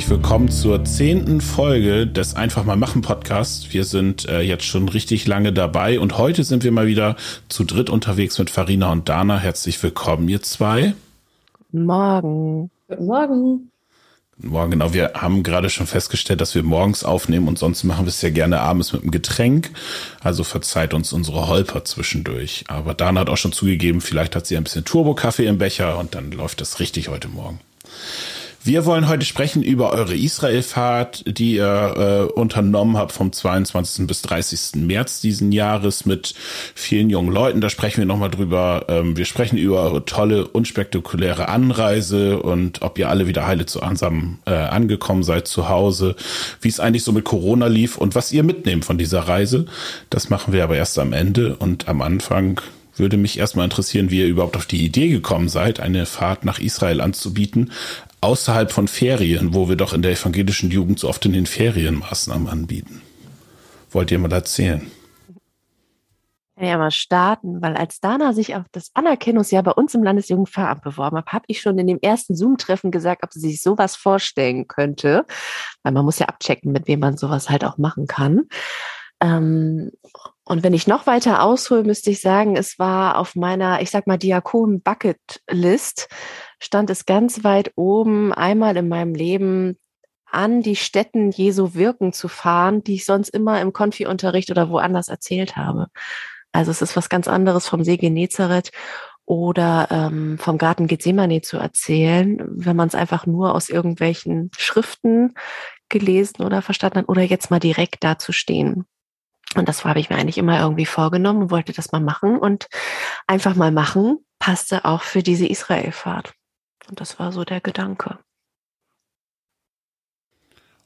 herzlich willkommen zur zehnten Folge des Einfach mal machen Podcasts. Wir sind äh, jetzt schon richtig lange dabei und heute sind wir mal wieder zu dritt unterwegs mit Farina und Dana. Herzlich willkommen, ihr zwei. Guten Morgen. Guten Morgen. Guten Morgen, genau. Wir haben gerade schon festgestellt, dass wir morgens aufnehmen und sonst machen wir es ja gerne abends mit einem Getränk. Also verzeiht uns unsere Holper zwischendurch. Aber Dana hat auch schon zugegeben, vielleicht hat sie ein bisschen Turbo-Kaffee im Becher und dann läuft das richtig heute Morgen. Wir wollen heute sprechen über eure Israelfahrt, die ihr äh, unternommen habt vom 22. bis 30. März diesen Jahres mit vielen jungen Leuten. Da sprechen wir nochmal drüber. Ähm, wir sprechen über eure tolle, unspektakuläre Anreise und ob ihr alle wieder heile zu ansam äh, angekommen seid zu Hause, wie es eigentlich so mit Corona lief und was ihr mitnehmt von dieser Reise. Das machen wir aber erst am Ende und am Anfang würde mich erstmal interessieren, wie ihr überhaupt auf die Idee gekommen seid, eine Fahrt nach Israel anzubieten außerhalb von Ferien, wo wir doch in der evangelischen Jugend so oft in den Ferien Maßnahmen anbieten. Wollt ihr mal erzählen? kann ja mal starten, weil als Dana sich auf das Anerkennungsjahr bei uns im Landesjugendpfarramt beworben hat, habe ich schon in dem ersten Zoom-Treffen gesagt, ob sie sich sowas vorstellen könnte, weil man muss ja abchecken, mit wem man sowas halt auch machen kann. Ähm, und wenn ich noch weiter aushole, müsste ich sagen, es war auf meiner, ich sag mal, Diakon-Bucket-List, stand es ganz weit oben, einmal in meinem Leben an die Stätten Jesu wirken zu fahren, die ich sonst immer im Konfi-Unterricht oder woanders erzählt habe. Also es ist was ganz anderes vom See Genezareth oder ähm, vom Garten Gethsemane zu erzählen, wenn man es einfach nur aus irgendwelchen Schriften gelesen oder verstanden hat oder jetzt mal direkt da zu stehen. Und das habe ich mir eigentlich immer irgendwie vorgenommen und wollte das mal machen und einfach mal machen passte auch für diese Israelfahrt. Und das war so der Gedanke.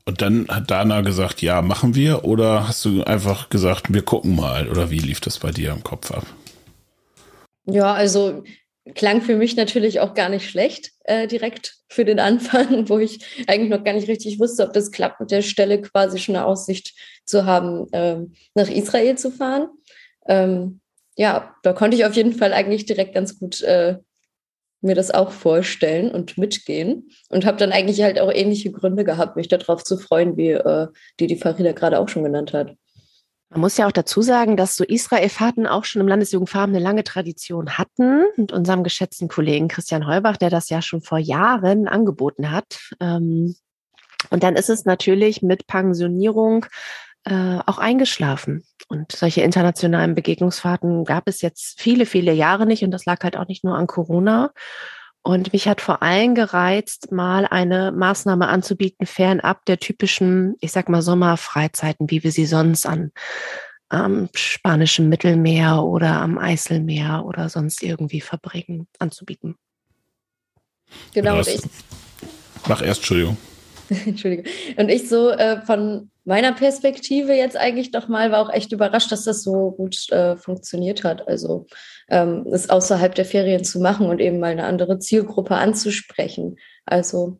Und dann hat Dana gesagt, ja, machen wir? Oder hast du einfach gesagt, wir gucken mal? Oder wie lief das bei dir im Kopf ab? Ja, also klang für mich natürlich auch gar nicht schlecht äh, direkt für den Anfang, wo ich eigentlich noch gar nicht richtig wusste, ob das klappt, mit der Stelle quasi schon eine Aussicht zu haben, äh, nach Israel zu fahren. Ähm, ja, da konnte ich auf jeden Fall eigentlich direkt ganz gut äh, mir das auch vorstellen und mitgehen und habe dann eigentlich halt auch ähnliche Gründe gehabt, mich darauf zu freuen, wie äh, die die Farida gerade auch schon genannt hat. Man muss ja auch dazu sagen, dass so Israel-Fahrten auch schon im Landesjugendfarben eine lange Tradition hatten. Mit unserem geschätzten Kollegen Christian Heubach, der das ja schon vor Jahren angeboten hat. Ähm, und dann ist es natürlich mit Pensionierung äh, auch eingeschlafen. Und solche internationalen Begegnungsfahrten gab es jetzt viele, viele Jahre nicht. Und das lag halt auch nicht nur an Corona. Und mich hat vor allem gereizt, mal eine Maßnahme anzubieten, fernab der typischen, ich sag mal, Sommerfreizeiten, wie wir sie sonst an am spanischen Mittelmeer oder am Eiselmeer oder sonst irgendwie verbringen, anzubieten. Genau, ich. Mach erst, Entschuldigung. Entschuldigung. Und ich so äh, von meiner Perspektive jetzt eigentlich doch mal war auch echt überrascht, dass das so gut äh, funktioniert hat. Also ähm, es außerhalb der Ferien zu machen und eben mal eine andere Zielgruppe anzusprechen. Also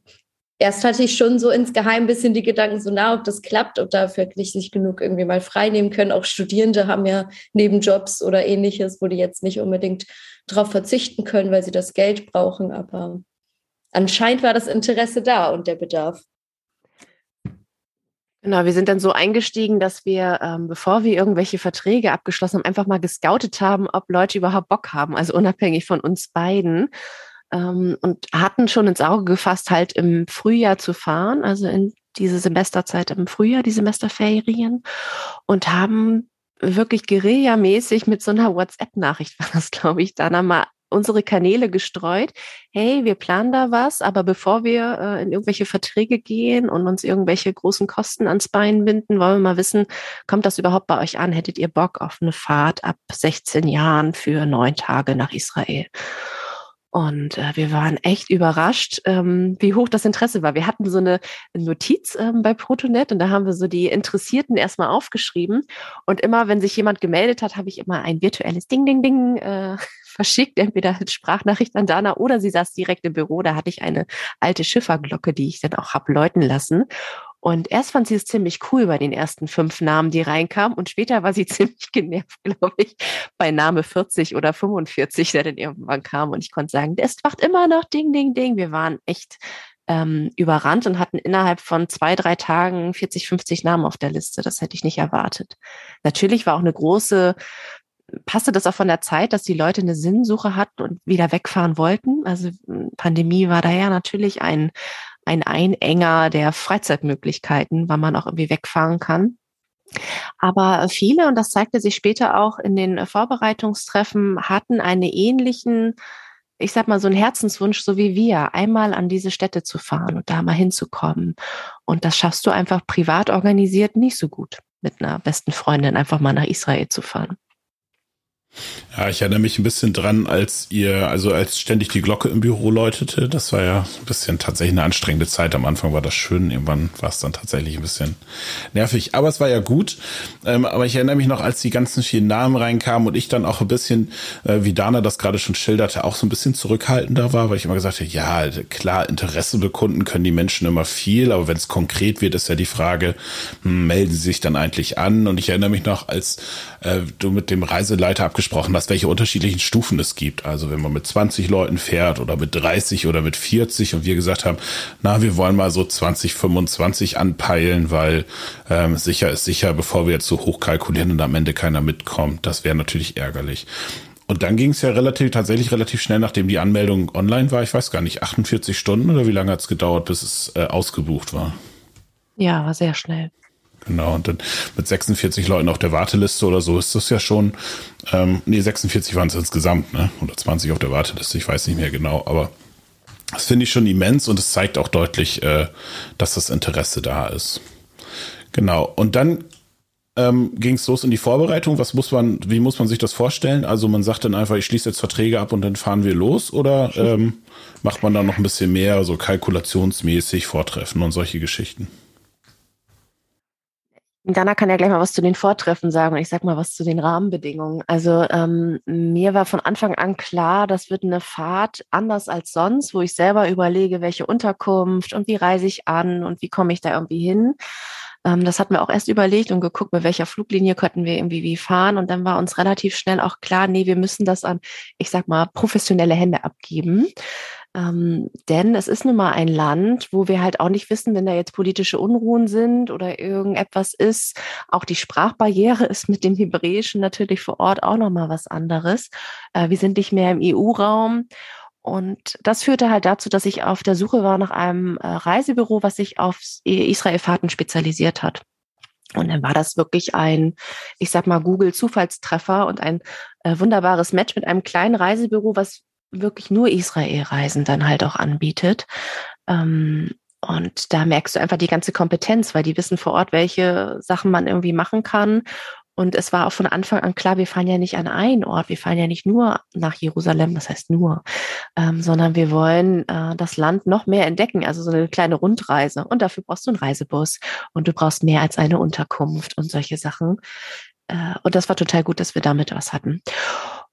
erst hatte ich schon so insgeheim ein bisschen die Gedanken, so na, ob das klappt, ob da wirklich sich genug irgendwie mal frei nehmen können. Auch Studierende haben ja Nebenjobs oder ähnliches, wo die jetzt nicht unbedingt darauf verzichten können, weil sie das Geld brauchen. Aber anscheinend war das Interesse da und der Bedarf. Genau, wir sind dann so eingestiegen, dass wir, ähm, bevor wir irgendwelche Verträge abgeschlossen haben, einfach mal gescoutet haben, ob Leute überhaupt Bock haben, also unabhängig von uns beiden. Ähm, und hatten schon ins Auge gefasst, halt im Frühjahr zu fahren, also in diese Semesterzeit im Frühjahr, die Semesterferien, und haben wirklich guerillamäßig mit so einer WhatsApp-Nachricht war das, glaube ich, dann einmal unsere Kanäle gestreut. Hey, wir planen da was, aber bevor wir äh, in irgendwelche Verträge gehen und uns irgendwelche großen Kosten ans Bein binden, wollen wir mal wissen, kommt das überhaupt bei euch an? Hättet ihr Bock auf eine Fahrt ab 16 Jahren für neun Tage nach Israel? Und äh, wir waren echt überrascht, ähm, wie hoch das Interesse war. Wir hatten so eine Notiz ähm, bei Protonet und da haben wir so die Interessierten erstmal aufgeschrieben. Und immer, wenn sich jemand gemeldet hat, habe ich immer ein virtuelles Ding, Ding, Ding äh, verschickt, entweder als Sprachnachricht an Dana oder sie saß direkt im Büro. Da hatte ich eine alte Schifferglocke, die ich dann auch hab läuten lassen. Und erst fand sie es ziemlich cool bei den ersten fünf Namen, die reinkamen. Und später war sie ziemlich genervt, glaube ich, bei Name 40 oder 45, der dann irgendwann kam. Und ich konnte sagen, es macht immer noch Ding, Ding, Ding. Wir waren echt ähm, überrannt und hatten innerhalb von zwei, drei Tagen 40, 50 Namen auf der Liste. Das hätte ich nicht erwartet. Natürlich war auch eine große, passte das auch von der Zeit, dass die Leute eine Sinnsuche hatten und wieder wegfahren wollten. Also Pandemie war da ja natürlich ein, ein Einenger der Freizeitmöglichkeiten, wann man auch irgendwie wegfahren kann. Aber viele, und das zeigte sich später auch in den Vorbereitungstreffen, hatten einen ähnlichen ich sag mal, so ein Herzenswunsch, so wie wir, einmal an diese Städte zu fahren und da mal hinzukommen. Und das schaffst du einfach privat organisiert nicht so gut, mit einer besten Freundin einfach mal nach Israel zu fahren. Ja, ich erinnere mich ein bisschen dran, als ihr, also als ständig die Glocke im Büro läutete. Das war ja ein bisschen tatsächlich eine anstrengende Zeit. Am Anfang war das schön, irgendwann war es dann tatsächlich ein bisschen nervig. Aber es war ja gut. Ähm, aber ich erinnere mich noch, als die ganzen vielen Namen reinkamen und ich dann auch ein bisschen, äh, wie Dana das gerade schon schilderte, auch so ein bisschen zurückhaltender war, weil ich immer gesagt habe, ja, klar, Interesse bekunden können die Menschen immer viel, aber wenn es konkret wird, ist ja die Frage, hm, melden sie sich dann eigentlich an? Und ich erinnere mich noch, als äh, du mit dem Reiseleiter abgesprochen gesprochen hast, welche unterschiedlichen Stufen es gibt. Also wenn man mit 20 Leuten fährt oder mit 30 oder mit 40 und wir gesagt haben, na, wir wollen mal so 20, 25 anpeilen, weil ähm, sicher ist sicher, bevor wir jetzt so hoch kalkulieren und am Ende keiner mitkommt. Das wäre natürlich ärgerlich. Und dann ging es ja relativ, tatsächlich relativ schnell, nachdem die Anmeldung online war. Ich weiß gar nicht, 48 Stunden oder wie lange hat es gedauert, bis es äh, ausgebucht war? Ja, war sehr schnell. Genau, und dann mit 46 Leuten auf der Warteliste oder so ist das ja schon, ähm, nee, 46 waren es insgesamt, ne? Oder 20 auf der Warteliste, ich weiß nicht mehr genau, aber das finde ich schon immens und es zeigt auch deutlich, äh, dass das Interesse da ist. Genau, und dann ähm, ging es los in die Vorbereitung. Was muss man, wie muss man sich das vorstellen? Also man sagt dann einfach, ich schließe jetzt Verträge ab und dann fahren wir los oder ähm, macht man da noch ein bisschen mehr, so kalkulationsmäßig Vortreffen und solche Geschichten? Dana kann ja gleich mal was zu den Vortreffen sagen und ich sag mal was zu den Rahmenbedingungen. Also ähm, mir war von Anfang an klar, das wird eine Fahrt anders als sonst, wo ich selber überlege, welche Unterkunft und wie reise ich an und wie komme ich da irgendwie hin. Ähm, das hatten wir auch erst überlegt und geguckt, mit welcher Fluglinie könnten wir irgendwie wie fahren. Und dann war uns relativ schnell auch klar, nee, wir müssen das an, ich sag mal, professionelle Hände abgeben. Ähm, denn es ist nun mal ein Land, wo wir halt auch nicht wissen, wenn da jetzt politische Unruhen sind oder irgendetwas ist. Auch die Sprachbarriere ist mit dem Hebräischen natürlich vor Ort auch nochmal was anderes. Äh, wir sind nicht mehr im EU-Raum. Und das führte halt dazu, dass ich auf der Suche war nach einem äh, Reisebüro, was sich auf Israelfahrten spezialisiert hat. Und dann war das wirklich ein, ich sag mal, Google-Zufallstreffer und ein äh, wunderbares Match mit einem kleinen Reisebüro, was wirklich nur Israel-Reisen dann halt auch anbietet. Ähm, und da merkst du einfach die ganze Kompetenz, weil die wissen vor Ort, welche Sachen man irgendwie machen kann. Und es war auch von Anfang an klar, wir fahren ja nicht an einen Ort, wir fahren ja nicht nur nach Jerusalem, das heißt nur, ähm, sondern wir wollen äh, das Land noch mehr entdecken, also so eine kleine Rundreise. Und dafür brauchst du einen Reisebus und du brauchst mehr als eine Unterkunft und solche Sachen. Äh, und das war total gut, dass wir damit was hatten.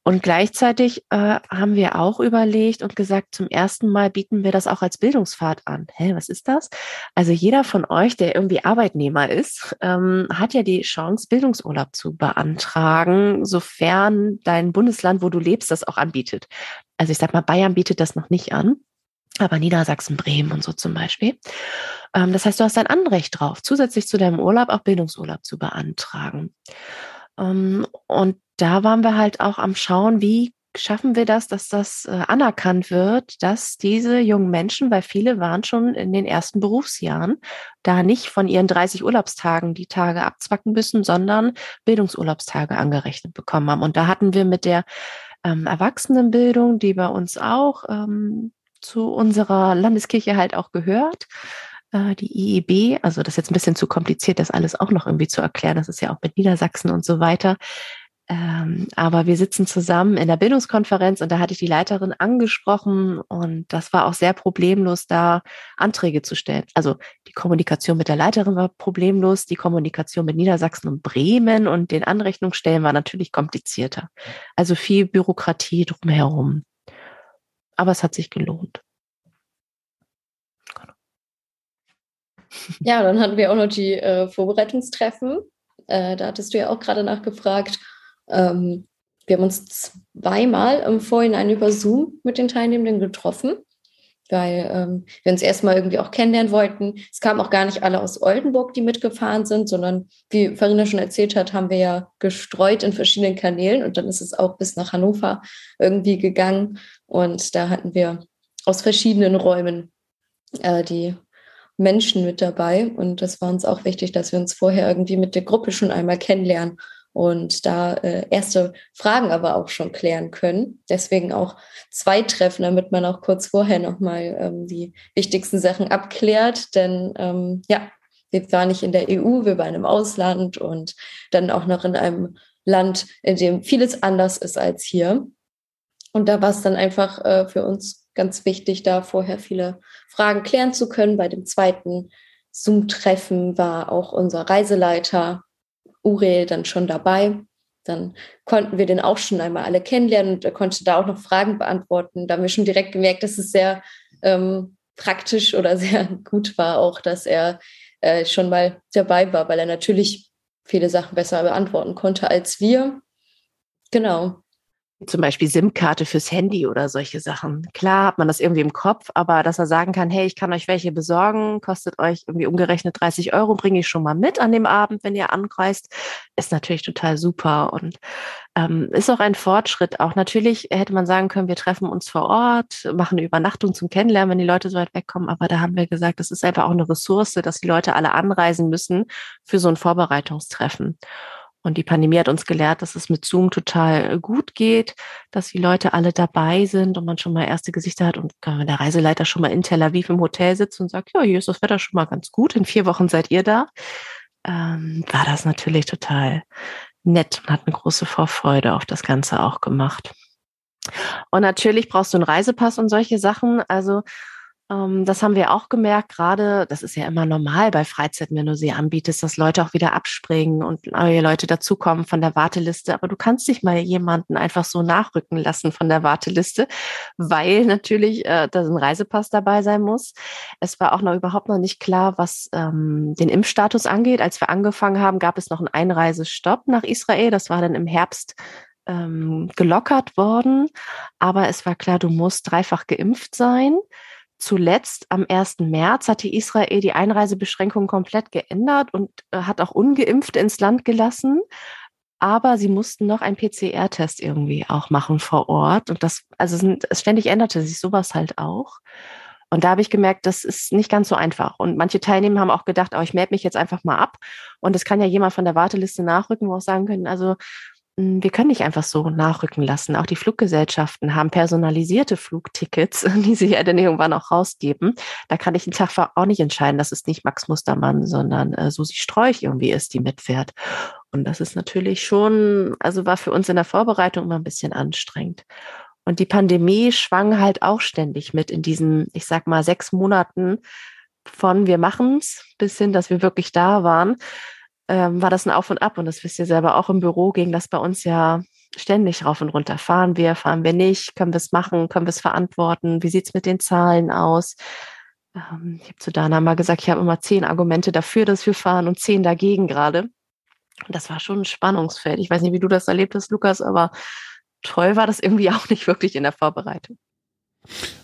Und gleichzeitig äh, haben wir auch überlegt und gesagt, zum ersten Mal bieten wir das auch als Bildungsfahrt an. Hä, was ist das? Also jeder von euch, der irgendwie Arbeitnehmer ist, ähm, hat ja die Chance, Bildungsurlaub zu beantragen, sofern dein Bundesland, wo du lebst, das auch anbietet. Also ich sag mal, Bayern bietet das noch nicht an, aber Niedersachsen, Bremen und so zum Beispiel. Ähm, das heißt, du hast ein Anrecht drauf, zusätzlich zu deinem Urlaub auch Bildungsurlaub zu beantragen. Ähm, und da waren wir halt auch am Schauen, wie schaffen wir das, dass das äh, anerkannt wird, dass diese jungen Menschen, weil viele waren schon in den ersten Berufsjahren, da nicht von ihren 30 Urlaubstagen die Tage abzwacken müssen, sondern Bildungsurlaubstage angerechnet bekommen haben. Und da hatten wir mit der ähm, Erwachsenenbildung, die bei uns auch ähm, zu unserer Landeskirche halt auch gehört, äh, die IEB, also das ist jetzt ein bisschen zu kompliziert, das alles auch noch irgendwie zu erklären. Das ist ja auch mit Niedersachsen und so weiter. Ähm, aber wir sitzen zusammen in der Bildungskonferenz und da hatte ich die Leiterin angesprochen und das war auch sehr problemlos, da Anträge zu stellen. Also die Kommunikation mit der Leiterin war problemlos, die Kommunikation mit Niedersachsen und Bremen und den Anrechnungsstellen war natürlich komplizierter. Also viel Bürokratie drumherum. Aber es hat sich gelohnt. Ja, dann hatten wir auch noch die äh, Vorbereitungstreffen. Äh, da hattest du ja auch gerade nachgefragt. Ähm, wir haben uns zweimal im Vorhinein über Zoom mit den Teilnehmenden getroffen. weil ähm, wir uns erstmal irgendwie auch kennenlernen wollten. Es kamen auch gar nicht alle aus Oldenburg, die mitgefahren sind, sondern wie Farina schon erzählt hat, haben wir ja gestreut in verschiedenen Kanälen und dann ist es auch bis nach Hannover irgendwie gegangen und da hatten wir aus verschiedenen Räumen äh, die Menschen mit dabei und das war uns auch wichtig, dass wir uns vorher irgendwie mit der Gruppe schon einmal kennenlernen und da äh, erste Fragen aber auch schon klären können. Deswegen auch zwei Treffen, damit man auch kurz vorher nochmal ähm, die wichtigsten Sachen abklärt. Denn ähm, ja, wir waren nicht in der EU, wir waren im Ausland und dann auch noch in einem Land, in dem vieles anders ist als hier. Und da war es dann einfach äh, für uns ganz wichtig, da vorher viele Fragen klären zu können. Bei dem zweiten Zoom-Treffen war auch unser Reiseleiter Uriel dann schon dabei. Dann konnten wir den auch schon einmal alle kennenlernen und er konnte da auch noch Fragen beantworten. Da haben wir schon direkt gemerkt, dass es sehr ähm, praktisch oder sehr gut war, auch dass er äh, schon mal dabei war, weil er natürlich viele Sachen besser beantworten konnte als wir. Genau zum Beispiel SIM-Karte fürs Handy oder solche Sachen. Klar hat man das irgendwie im Kopf, aber dass er sagen kann, hey, ich kann euch welche besorgen, kostet euch irgendwie umgerechnet 30 Euro, bringe ich schon mal mit an dem Abend, wenn ihr anreist, ist natürlich total super und ähm, ist auch ein Fortschritt. Auch natürlich hätte man sagen können, wir treffen uns vor Ort, machen eine Übernachtung zum Kennenlernen, wenn die Leute so weit wegkommen, aber da haben wir gesagt, das ist einfach auch eine Ressource, dass die Leute alle anreisen müssen für so ein Vorbereitungstreffen. Und die Pandemie hat uns gelehrt, dass es mit Zoom total gut geht, dass die Leute alle dabei sind und man schon mal erste Gesichter hat und wenn der Reiseleiter schon mal in Tel Aviv im Hotel sitzt und sagt, ja, hier ist das Wetter schon mal ganz gut, in vier Wochen seid ihr da, ähm, war das natürlich total nett und hat eine große Vorfreude auf das Ganze auch gemacht. Und natürlich brauchst du einen Reisepass und solche Sachen. Also das haben wir auch gemerkt, gerade, das ist ja immer normal bei Freizeiten, wenn du sie anbietest, dass Leute auch wieder abspringen und neue Leute dazukommen von der Warteliste. Aber du kannst nicht mal jemanden einfach so nachrücken lassen von der Warteliste, weil natürlich äh, da ein Reisepass dabei sein muss. Es war auch noch überhaupt noch nicht klar, was ähm, den Impfstatus angeht. Als wir angefangen haben, gab es noch einen Einreisestopp nach Israel. Das war dann im Herbst ähm, gelockert worden. Aber es war klar, du musst dreifach geimpft sein zuletzt am 1. März hat die Israel die Einreisebeschränkungen komplett geändert und äh, hat auch ungeimpft ins Land gelassen. Aber sie mussten noch einen PCR-Test irgendwie auch machen vor Ort. Und das, also sind, ständig änderte sich sowas halt auch. Und da habe ich gemerkt, das ist nicht ganz so einfach. Und manche Teilnehmer haben auch gedacht, oh, ich melde mich jetzt einfach mal ab. Und es kann ja jemand von der Warteliste nachrücken, wo auch sagen können, also wir können nicht einfach so nachrücken lassen. Auch die Fluggesellschaften haben personalisierte Flugtickets, die sie ja dann irgendwann auch rausgeben. Da kann ich einen Tag auch nicht entscheiden, dass es nicht Max Mustermann, sondern äh, Susi Streuch irgendwie ist, die mitfährt. Und das ist natürlich schon, also war für uns in der Vorbereitung immer ein bisschen anstrengend. Und die Pandemie schwang halt auch ständig mit in diesen, ich sag mal, sechs Monaten von wir machen's bis hin, dass wir wirklich da waren ähm, war das ein Auf und Ab. Und das wisst ihr selber auch im Büro, ging das bei uns ja ständig rauf und runter. Fahren wir, fahren wir nicht? Können wir es machen? Können wir es verantworten? Wie sieht's mit den Zahlen aus? Ähm, ich habe zu Dana mal gesagt, ich habe immer zehn Argumente dafür, dass wir fahren und zehn dagegen gerade. Und das war schon ein Spannungsfeld. Ich weiß nicht, wie du das erlebt hast, Lukas, aber toll war das irgendwie auch nicht wirklich in der Vorbereitung.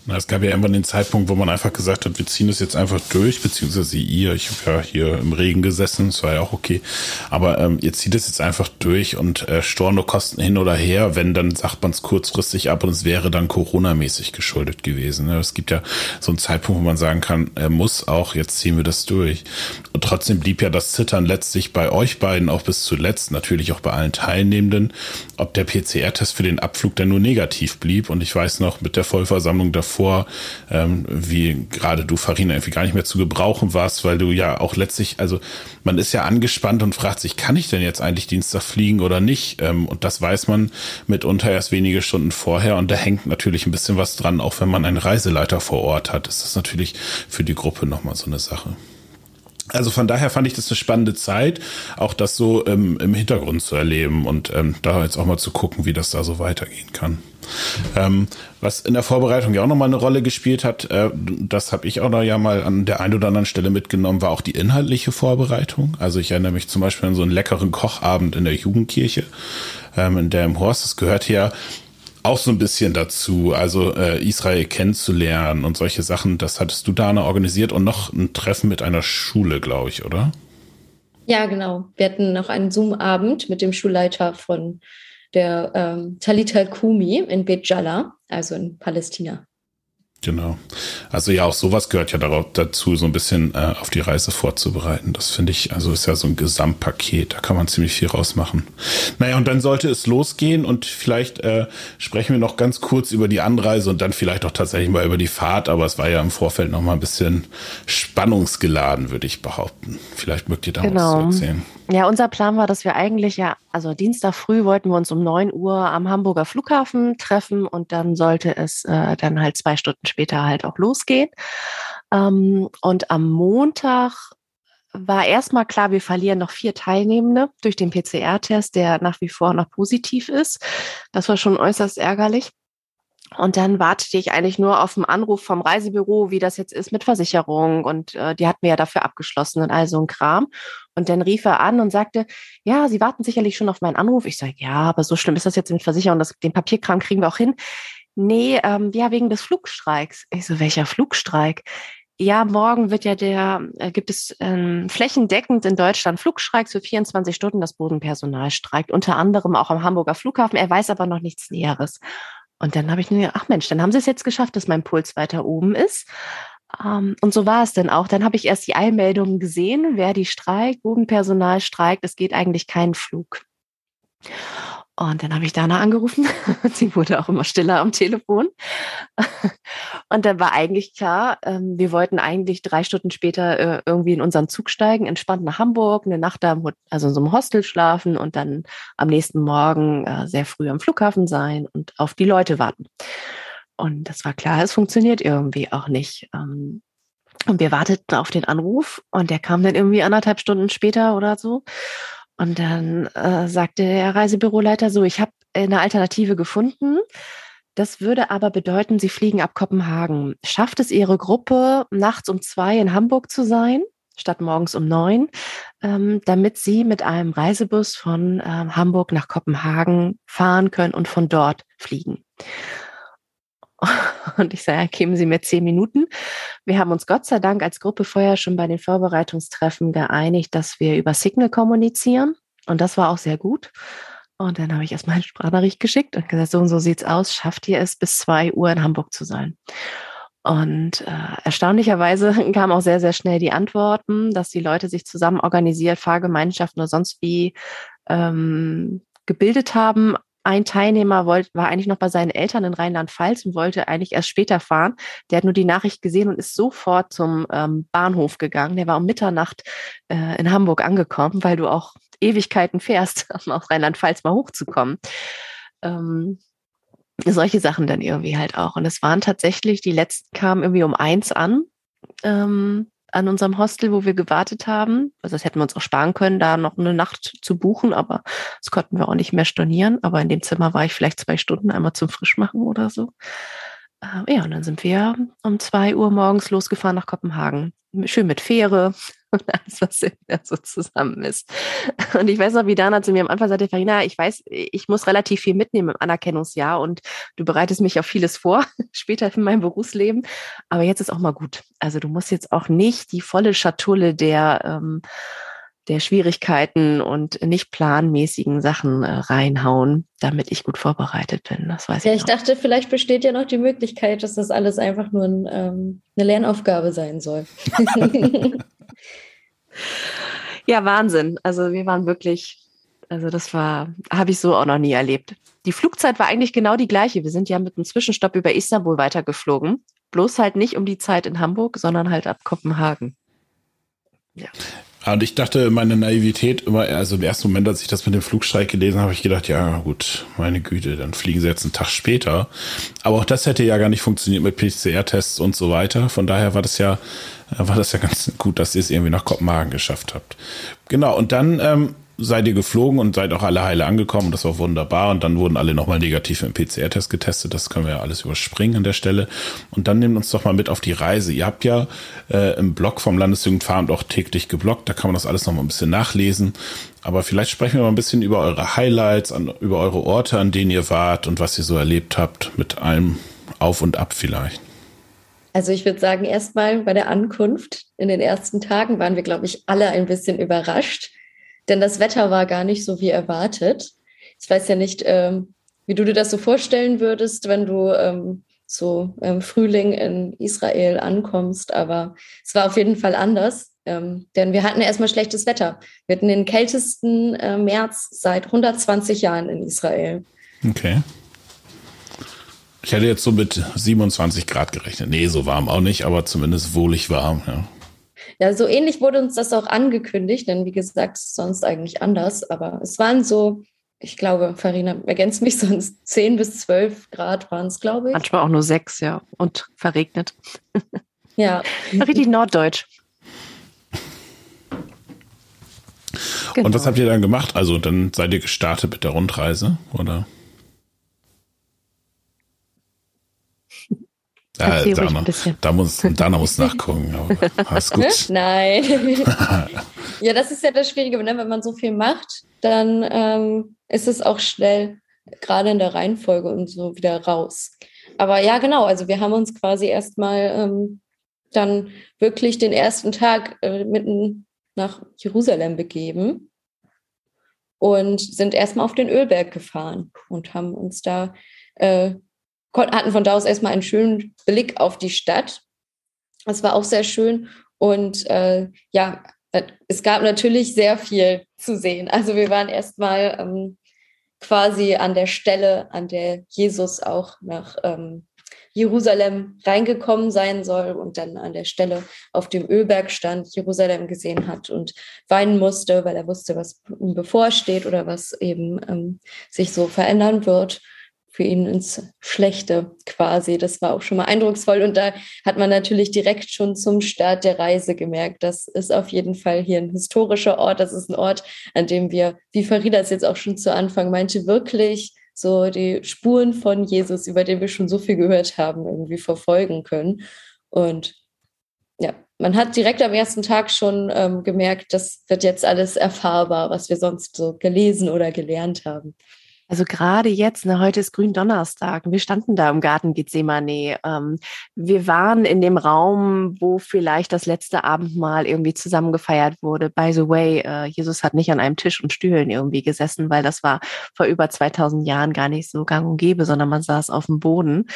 Na, es gab ja irgendwann den Zeitpunkt, wo man einfach gesagt hat, wir ziehen das jetzt einfach durch, beziehungsweise ihr, ich habe ja hier im Regen gesessen, das war ja auch okay, aber ähm, ihr zieht es jetzt einfach durch und äh, Stornokosten hin oder her, wenn, dann sagt man es kurzfristig ab und es wäre dann Corona-mäßig geschuldet gewesen. Ne? Es gibt ja so einen Zeitpunkt, wo man sagen kann, er muss auch, jetzt ziehen wir das durch. Und trotzdem blieb ja das Zittern letztlich bei euch beiden auch bis zuletzt, natürlich auch bei allen Teilnehmenden, ob der PCR-Test für den Abflug dann nur negativ blieb und ich weiß noch, mit der Vollversammlung davor vor, ähm, wie gerade du, Farina, irgendwie gar nicht mehr zu gebrauchen warst, weil du ja auch letztlich, also man ist ja angespannt und fragt sich, kann ich denn jetzt eigentlich Dienstag fliegen oder nicht? Ähm, und das weiß man mitunter erst wenige Stunden vorher und da hängt natürlich ein bisschen was dran, auch wenn man einen Reiseleiter vor Ort hat. Ist das natürlich für die Gruppe nochmal so eine Sache. Also von daher fand ich das eine spannende Zeit, auch das so ähm, im Hintergrund zu erleben und ähm, da jetzt auch mal zu gucken, wie das da so weitergehen kann. Ähm, was in der Vorbereitung ja auch nochmal eine Rolle gespielt hat, äh, das habe ich auch noch ja mal an der einen oder anderen Stelle mitgenommen, war auch die inhaltliche Vorbereitung. Also ich erinnere mich zum Beispiel an so einen leckeren Kochabend in der Jugendkirche, ähm, in der im Horst, das gehört ja auch so ein bisschen dazu, also äh, Israel kennenzulernen und solche Sachen. Das hattest du da organisiert und noch ein Treffen mit einer Schule, glaube ich, oder? Ja, genau. Wir hatten noch einen Zoom-Abend mit dem Schulleiter von der ähm, Talit al-Kumi in Bet Jalla, also in Palästina. Genau. Also ja, auch sowas gehört ja darauf, dazu, so ein bisschen äh, auf die Reise vorzubereiten. Das finde ich, also ist ja so ein Gesamtpaket, da kann man ziemlich viel rausmachen. Naja, und dann sollte es losgehen und vielleicht äh, sprechen wir noch ganz kurz über die Anreise und dann vielleicht auch tatsächlich mal über die Fahrt, aber es war ja im Vorfeld noch mal ein bisschen spannungsgeladen, würde ich behaupten. Vielleicht mögt ihr da genau. was zu erzählen. Ja, unser Plan war, dass wir eigentlich ja, also Dienstag früh wollten wir uns um neun Uhr am Hamburger Flughafen treffen und dann sollte es äh, dann halt zwei Stunden später halt auch losgehen. Ähm, und am Montag war erstmal klar, wir verlieren noch vier Teilnehmende durch den PCR-Test, der nach wie vor noch positiv ist. Das war schon äußerst ärgerlich. Und dann wartete ich eigentlich nur auf einen Anruf vom Reisebüro, wie das jetzt ist mit Versicherung. Und äh, die hatten wir ja dafür abgeschlossen und all so ein Kram. Und dann rief er an und sagte, ja, Sie warten sicherlich schon auf meinen Anruf. Ich sage, ja, aber so schlimm ist das jetzt mit Versicherung. Das, den Papierkram kriegen wir auch hin. Nee, ähm, ja, wegen des Flugstreiks. Ich so, welcher Flugstreik? Ja, morgen wird ja der, äh, gibt es ähm, flächendeckend in Deutschland Flugstreiks für 24 Stunden. Das Bodenpersonal streikt, unter anderem auch am Hamburger Flughafen. Er weiß aber noch nichts Näheres. Und dann habe ich mir gedacht, ach Mensch, dann haben sie es jetzt geschafft, dass mein Puls weiter oben ist. Um, ähm, und so war es dann auch. Dann habe ich erst die Eilmeldungen gesehen, wer die streikt, Bodenpersonal streikt, es geht eigentlich kein Flug. Und dann habe ich Dana angerufen. Sie wurde auch immer stiller am Telefon. Und dann war eigentlich klar, ähm, wir wollten eigentlich drei Stunden später äh, irgendwie in unseren Zug steigen, entspannt nach Hamburg, eine Nacht da also in so einem Hostel schlafen und dann am nächsten Morgen äh, sehr früh am Flughafen sein und auf die Leute warten. Und das war klar, es funktioniert irgendwie auch nicht. Ähm, und wir warteten auf den Anruf und der kam dann irgendwie anderthalb Stunden später oder so. Und dann äh, sagte der Reisebüroleiter so, ich habe eine Alternative gefunden. Das würde aber bedeuten, Sie fliegen ab Kopenhagen. Schafft es Ihre Gruppe, nachts um zwei in Hamburg zu sein, statt morgens um neun, ähm, damit Sie mit einem Reisebus von ähm, Hamburg nach Kopenhagen fahren können und von dort fliegen? Und ich sage, ja, geben Sie mir zehn Minuten. Wir haben uns Gott sei Dank als Gruppe vorher schon bei den Vorbereitungstreffen geeinigt, dass wir über Signal kommunizieren. Und das war auch sehr gut. Und dann habe ich erstmal eine Sprachnachricht geschickt und gesagt, so und so sieht's aus, schafft ihr es, bis zwei Uhr in Hamburg zu sein? Und äh, erstaunlicherweise kamen auch sehr, sehr schnell die Antworten, dass die Leute sich zusammen organisiert, Fahrgemeinschaften oder sonst wie ähm, gebildet haben, ein Teilnehmer wollte, war eigentlich noch bei seinen Eltern in Rheinland-Pfalz und wollte eigentlich erst später fahren. Der hat nur die Nachricht gesehen und ist sofort zum ähm, Bahnhof gegangen. Der war um Mitternacht äh, in Hamburg angekommen, weil du auch Ewigkeiten fährst, um aus Rheinland-Pfalz mal hochzukommen. Ähm, solche Sachen dann irgendwie halt auch. Und es waren tatsächlich, die letzten kamen irgendwie um eins an. Ähm, an unserem Hostel, wo wir gewartet haben. Also das hätten wir uns auch sparen können, da noch eine Nacht zu buchen, aber das konnten wir auch nicht mehr stornieren. Aber in dem Zimmer war ich vielleicht zwei Stunden einmal zum Frischmachen oder so. Äh, ja, und dann sind wir um zwei Uhr morgens losgefahren nach Kopenhagen. Schön mit Fähre und alles, was so zusammen ist. Und ich weiß noch, wie Dana zu mir am Anfang sagte, Farina, ich weiß, ich muss relativ viel mitnehmen im Anerkennungsjahr und du bereitest mich auf vieles vor, später in meinem Berufsleben. Aber jetzt ist auch mal gut. Also du musst jetzt auch nicht die volle Schatulle der ähm, der Schwierigkeiten und nicht planmäßigen Sachen äh, reinhauen, damit ich gut vorbereitet bin. Das weiß ja, ich. Ja, ich dachte, vielleicht besteht ja noch die Möglichkeit, dass das alles einfach nur ein, ähm, eine Lernaufgabe sein soll. ja, Wahnsinn. Also wir waren wirklich, also das war, habe ich so auch noch nie erlebt. Die Flugzeit war eigentlich genau die gleiche. Wir sind ja mit einem Zwischenstopp über Istanbul weitergeflogen. Bloß halt nicht um die Zeit in Hamburg, sondern halt ab Kopenhagen. Ja. Und ich dachte, meine Naivität immer, also im ersten Moment, als ich das mit dem Flugstreik gelesen habe, habe ich gedacht, ja gut, meine Güte, dann fliegen sie jetzt einen Tag später. Aber auch das hätte ja gar nicht funktioniert mit PCR-Tests und so weiter. Von daher war das ja, war das ja ganz gut, dass ihr es irgendwie nach Kopenhagen geschafft habt. Genau, und dann ähm, seid ihr geflogen und seid auch alle heile angekommen. Das war wunderbar. Und dann wurden alle nochmal negativ im PCR-Test getestet. Das können wir ja alles überspringen an der Stelle. Und dann nehmt uns doch mal mit auf die Reise. Ihr habt ja äh, im Blog vom Landesjugendveramt auch täglich geblockt. Da kann man das alles nochmal ein bisschen nachlesen. Aber vielleicht sprechen wir mal ein bisschen über eure Highlights, an, über eure Orte, an denen ihr wart und was ihr so erlebt habt mit allem Auf und Ab vielleicht. Also ich würde sagen, erstmal bei der Ankunft in den ersten Tagen waren wir, glaube ich, alle ein bisschen überrascht denn das Wetter war gar nicht so wie erwartet. Ich weiß ja nicht, ähm, wie du dir das so vorstellen würdest, wenn du ähm, so im Frühling in Israel ankommst, aber es war auf jeden Fall anders, ähm, denn wir hatten erstmal schlechtes Wetter. Wir hatten den kältesten äh, März seit 120 Jahren in Israel. Okay. Ich hätte jetzt so mit 27 Grad gerechnet. Nee, so warm auch nicht, aber zumindest wohlig warm, ja. Ja, so ähnlich wurde uns das auch angekündigt, denn wie gesagt, es ist sonst eigentlich anders. Aber es waren so, ich glaube, Farina ergänzt mich, sonst 10 bis 12 Grad waren es, glaube ich. Manchmal auch nur 6, ja. Und verregnet. Ja. Richtig norddeutsch. Genau. Und was habt ihr dann gemacht? Also dann seid ihr gestartet mit der Rundreise, oder? Ja, Dana, da muss, Dana muss nachgucken. Alles gut. Nein. ja, das ist ja das Schwierige, ne? wenn man so viel macht, dann ähm, ist es auch schnell, gerade in der Reihenfolge und so wieder raus. Aber ja, genau, also wir haben uns quasi erstmal ähm, dann wirklich den ersten Tag äh, mitten nach Jerusalem begeben und sind erstmal auf den Ölberg gefahren und haben uns da äh, hatten von da aus erstmal einen schönen Blick auf die Stadt. Das war auch sehr schön. Und äh, ja, äh, es gab natürlich sehr viel zu sehen. Also wir waren erstmal ähm, quasi an der Stelle, an der Jesus auch nach ähm, Jerusalem reingekommen sein soll und dann an der Stelle auf dem Ölberg stand, Jerusalem gesehen hat und weinen musste, weil er wusste, was ihm bevorsteht oder was eben ähm, sich so verändern wird für ihn ins Schlechte quasi. Das war auch schon mal eindrucksvoll. Und da hat man natürlich direkt schon zum Start der Reise gemerkt, das ist auf jeden Fall hier ein historischer Ort. Das ist ein Ort, an dem wir, wie Farida es jetzt auch schon zu Anfang meinte, wirklich so die Spuren von Jesus, über den wir schon so viel gehört haben, irgendwie verfolgen können. Und ja, man hat direkt am ersten Tag schon ähm, gemerkt, das wird jetzt alles erfahrbar, was wir sonst so gelesen oder gelernt haben. Also gerade jetzt, ne, heute ist Gründonnerstag, wir standen da im Garten Gethsemane. Ähm, wir waren in dem Raum, wo vielleicht das letzte Abendmahl irgendwie zusammen gefeiert wurde. By the way, äh, Jesus hat nicht an einem Tisch und Stühlen irgendwie gesessen, weil das war vor über 2000 Jahren gar nicht so gang und gäbe, sondern man saß auf dem Boden.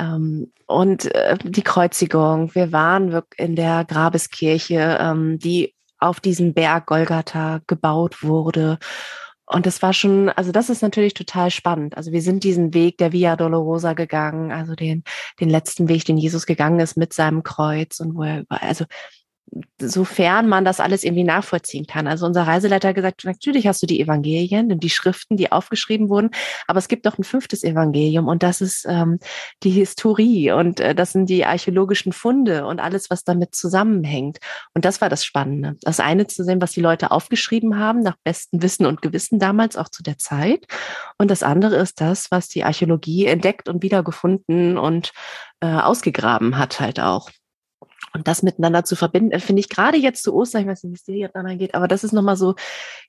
Ähm, und äh, die Kreuzigung, wir waren in der Grabeskirche, ähm, die auf diesem Berg Golgatha gebaut wurde. Und das war schon, also das ist natürlich total spannend. Also wir sind diesen Weg der Via Dolorosa gegangen, also den, den letzten Weg, den Jesus gegangen ist mit seinem Kreuz und wo er, also sofern man das alles irgendwie nachvollziehen kann. Also unser Reiseleiter hat gesagt, natürlich hast du die Evangelien und die Schriften, die aufgeschrieben wurden, aber es gibt noch ein fünftes Evangelium und das ist ähm, die Historie und äh, das sind die archäologischen Funde und alles, was damit zusammenhängt. Und das war das Spannende. Das eine zu sehen, was die Leute aufgeschrieben haben, nach bestem Wissen und Gewissen damals, auch zu der Zeit. Und das andere ist das, was die Archäologie entdeckt und wiedergefunden und äh, ausgegraben hat halt auch. Und das miteinander zu verbinden, äh, finde ich gerade jetzt zu Ostern, ich weiß nicht, wie es dir jetzt angeht, aber das ist nochmal so,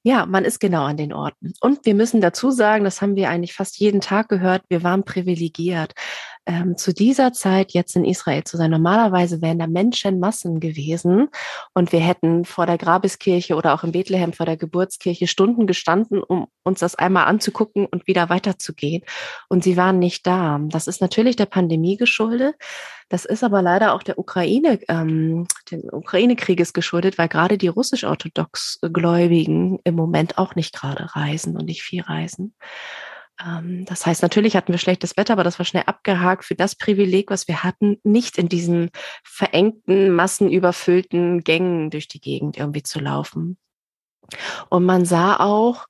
ja, man ist genau an den Orten. Und wir müssen dazu sagen, das haben wir eigentlich fast jeden Tag gehört, wir waren privilegiert ähm, zu dieser Zeit jetzt in Israel zu sein. Normalerweise wären da Menschenmassen gewesen und wir hätten vor der Grabeskirche oder auch in Bethlehem vor der Geburtskirche Stunden gestanden, um uns das einmal anzugucken und wieder weiterzugehen. Und sie waren nicht da. Das ist natürlich der Pandemie geschuldet. Das ist aber leider auch der Ukraine, ähm, dem Ukraine-Krieges geschuldet, weil gerade die russisch-orthodox Gläubigen im Moment auch nicht gerade reisen und nicht viel reisen. Ähm, das heißt, natürlich hatten wir schlechtes Wetter, aber das war schnell abgehakt für das Privileg, was wir hatten, nicht in diesen verengten, massenüberfüllten Gängen durch die Gegend irgendwie zu laufen. Und man sah auch,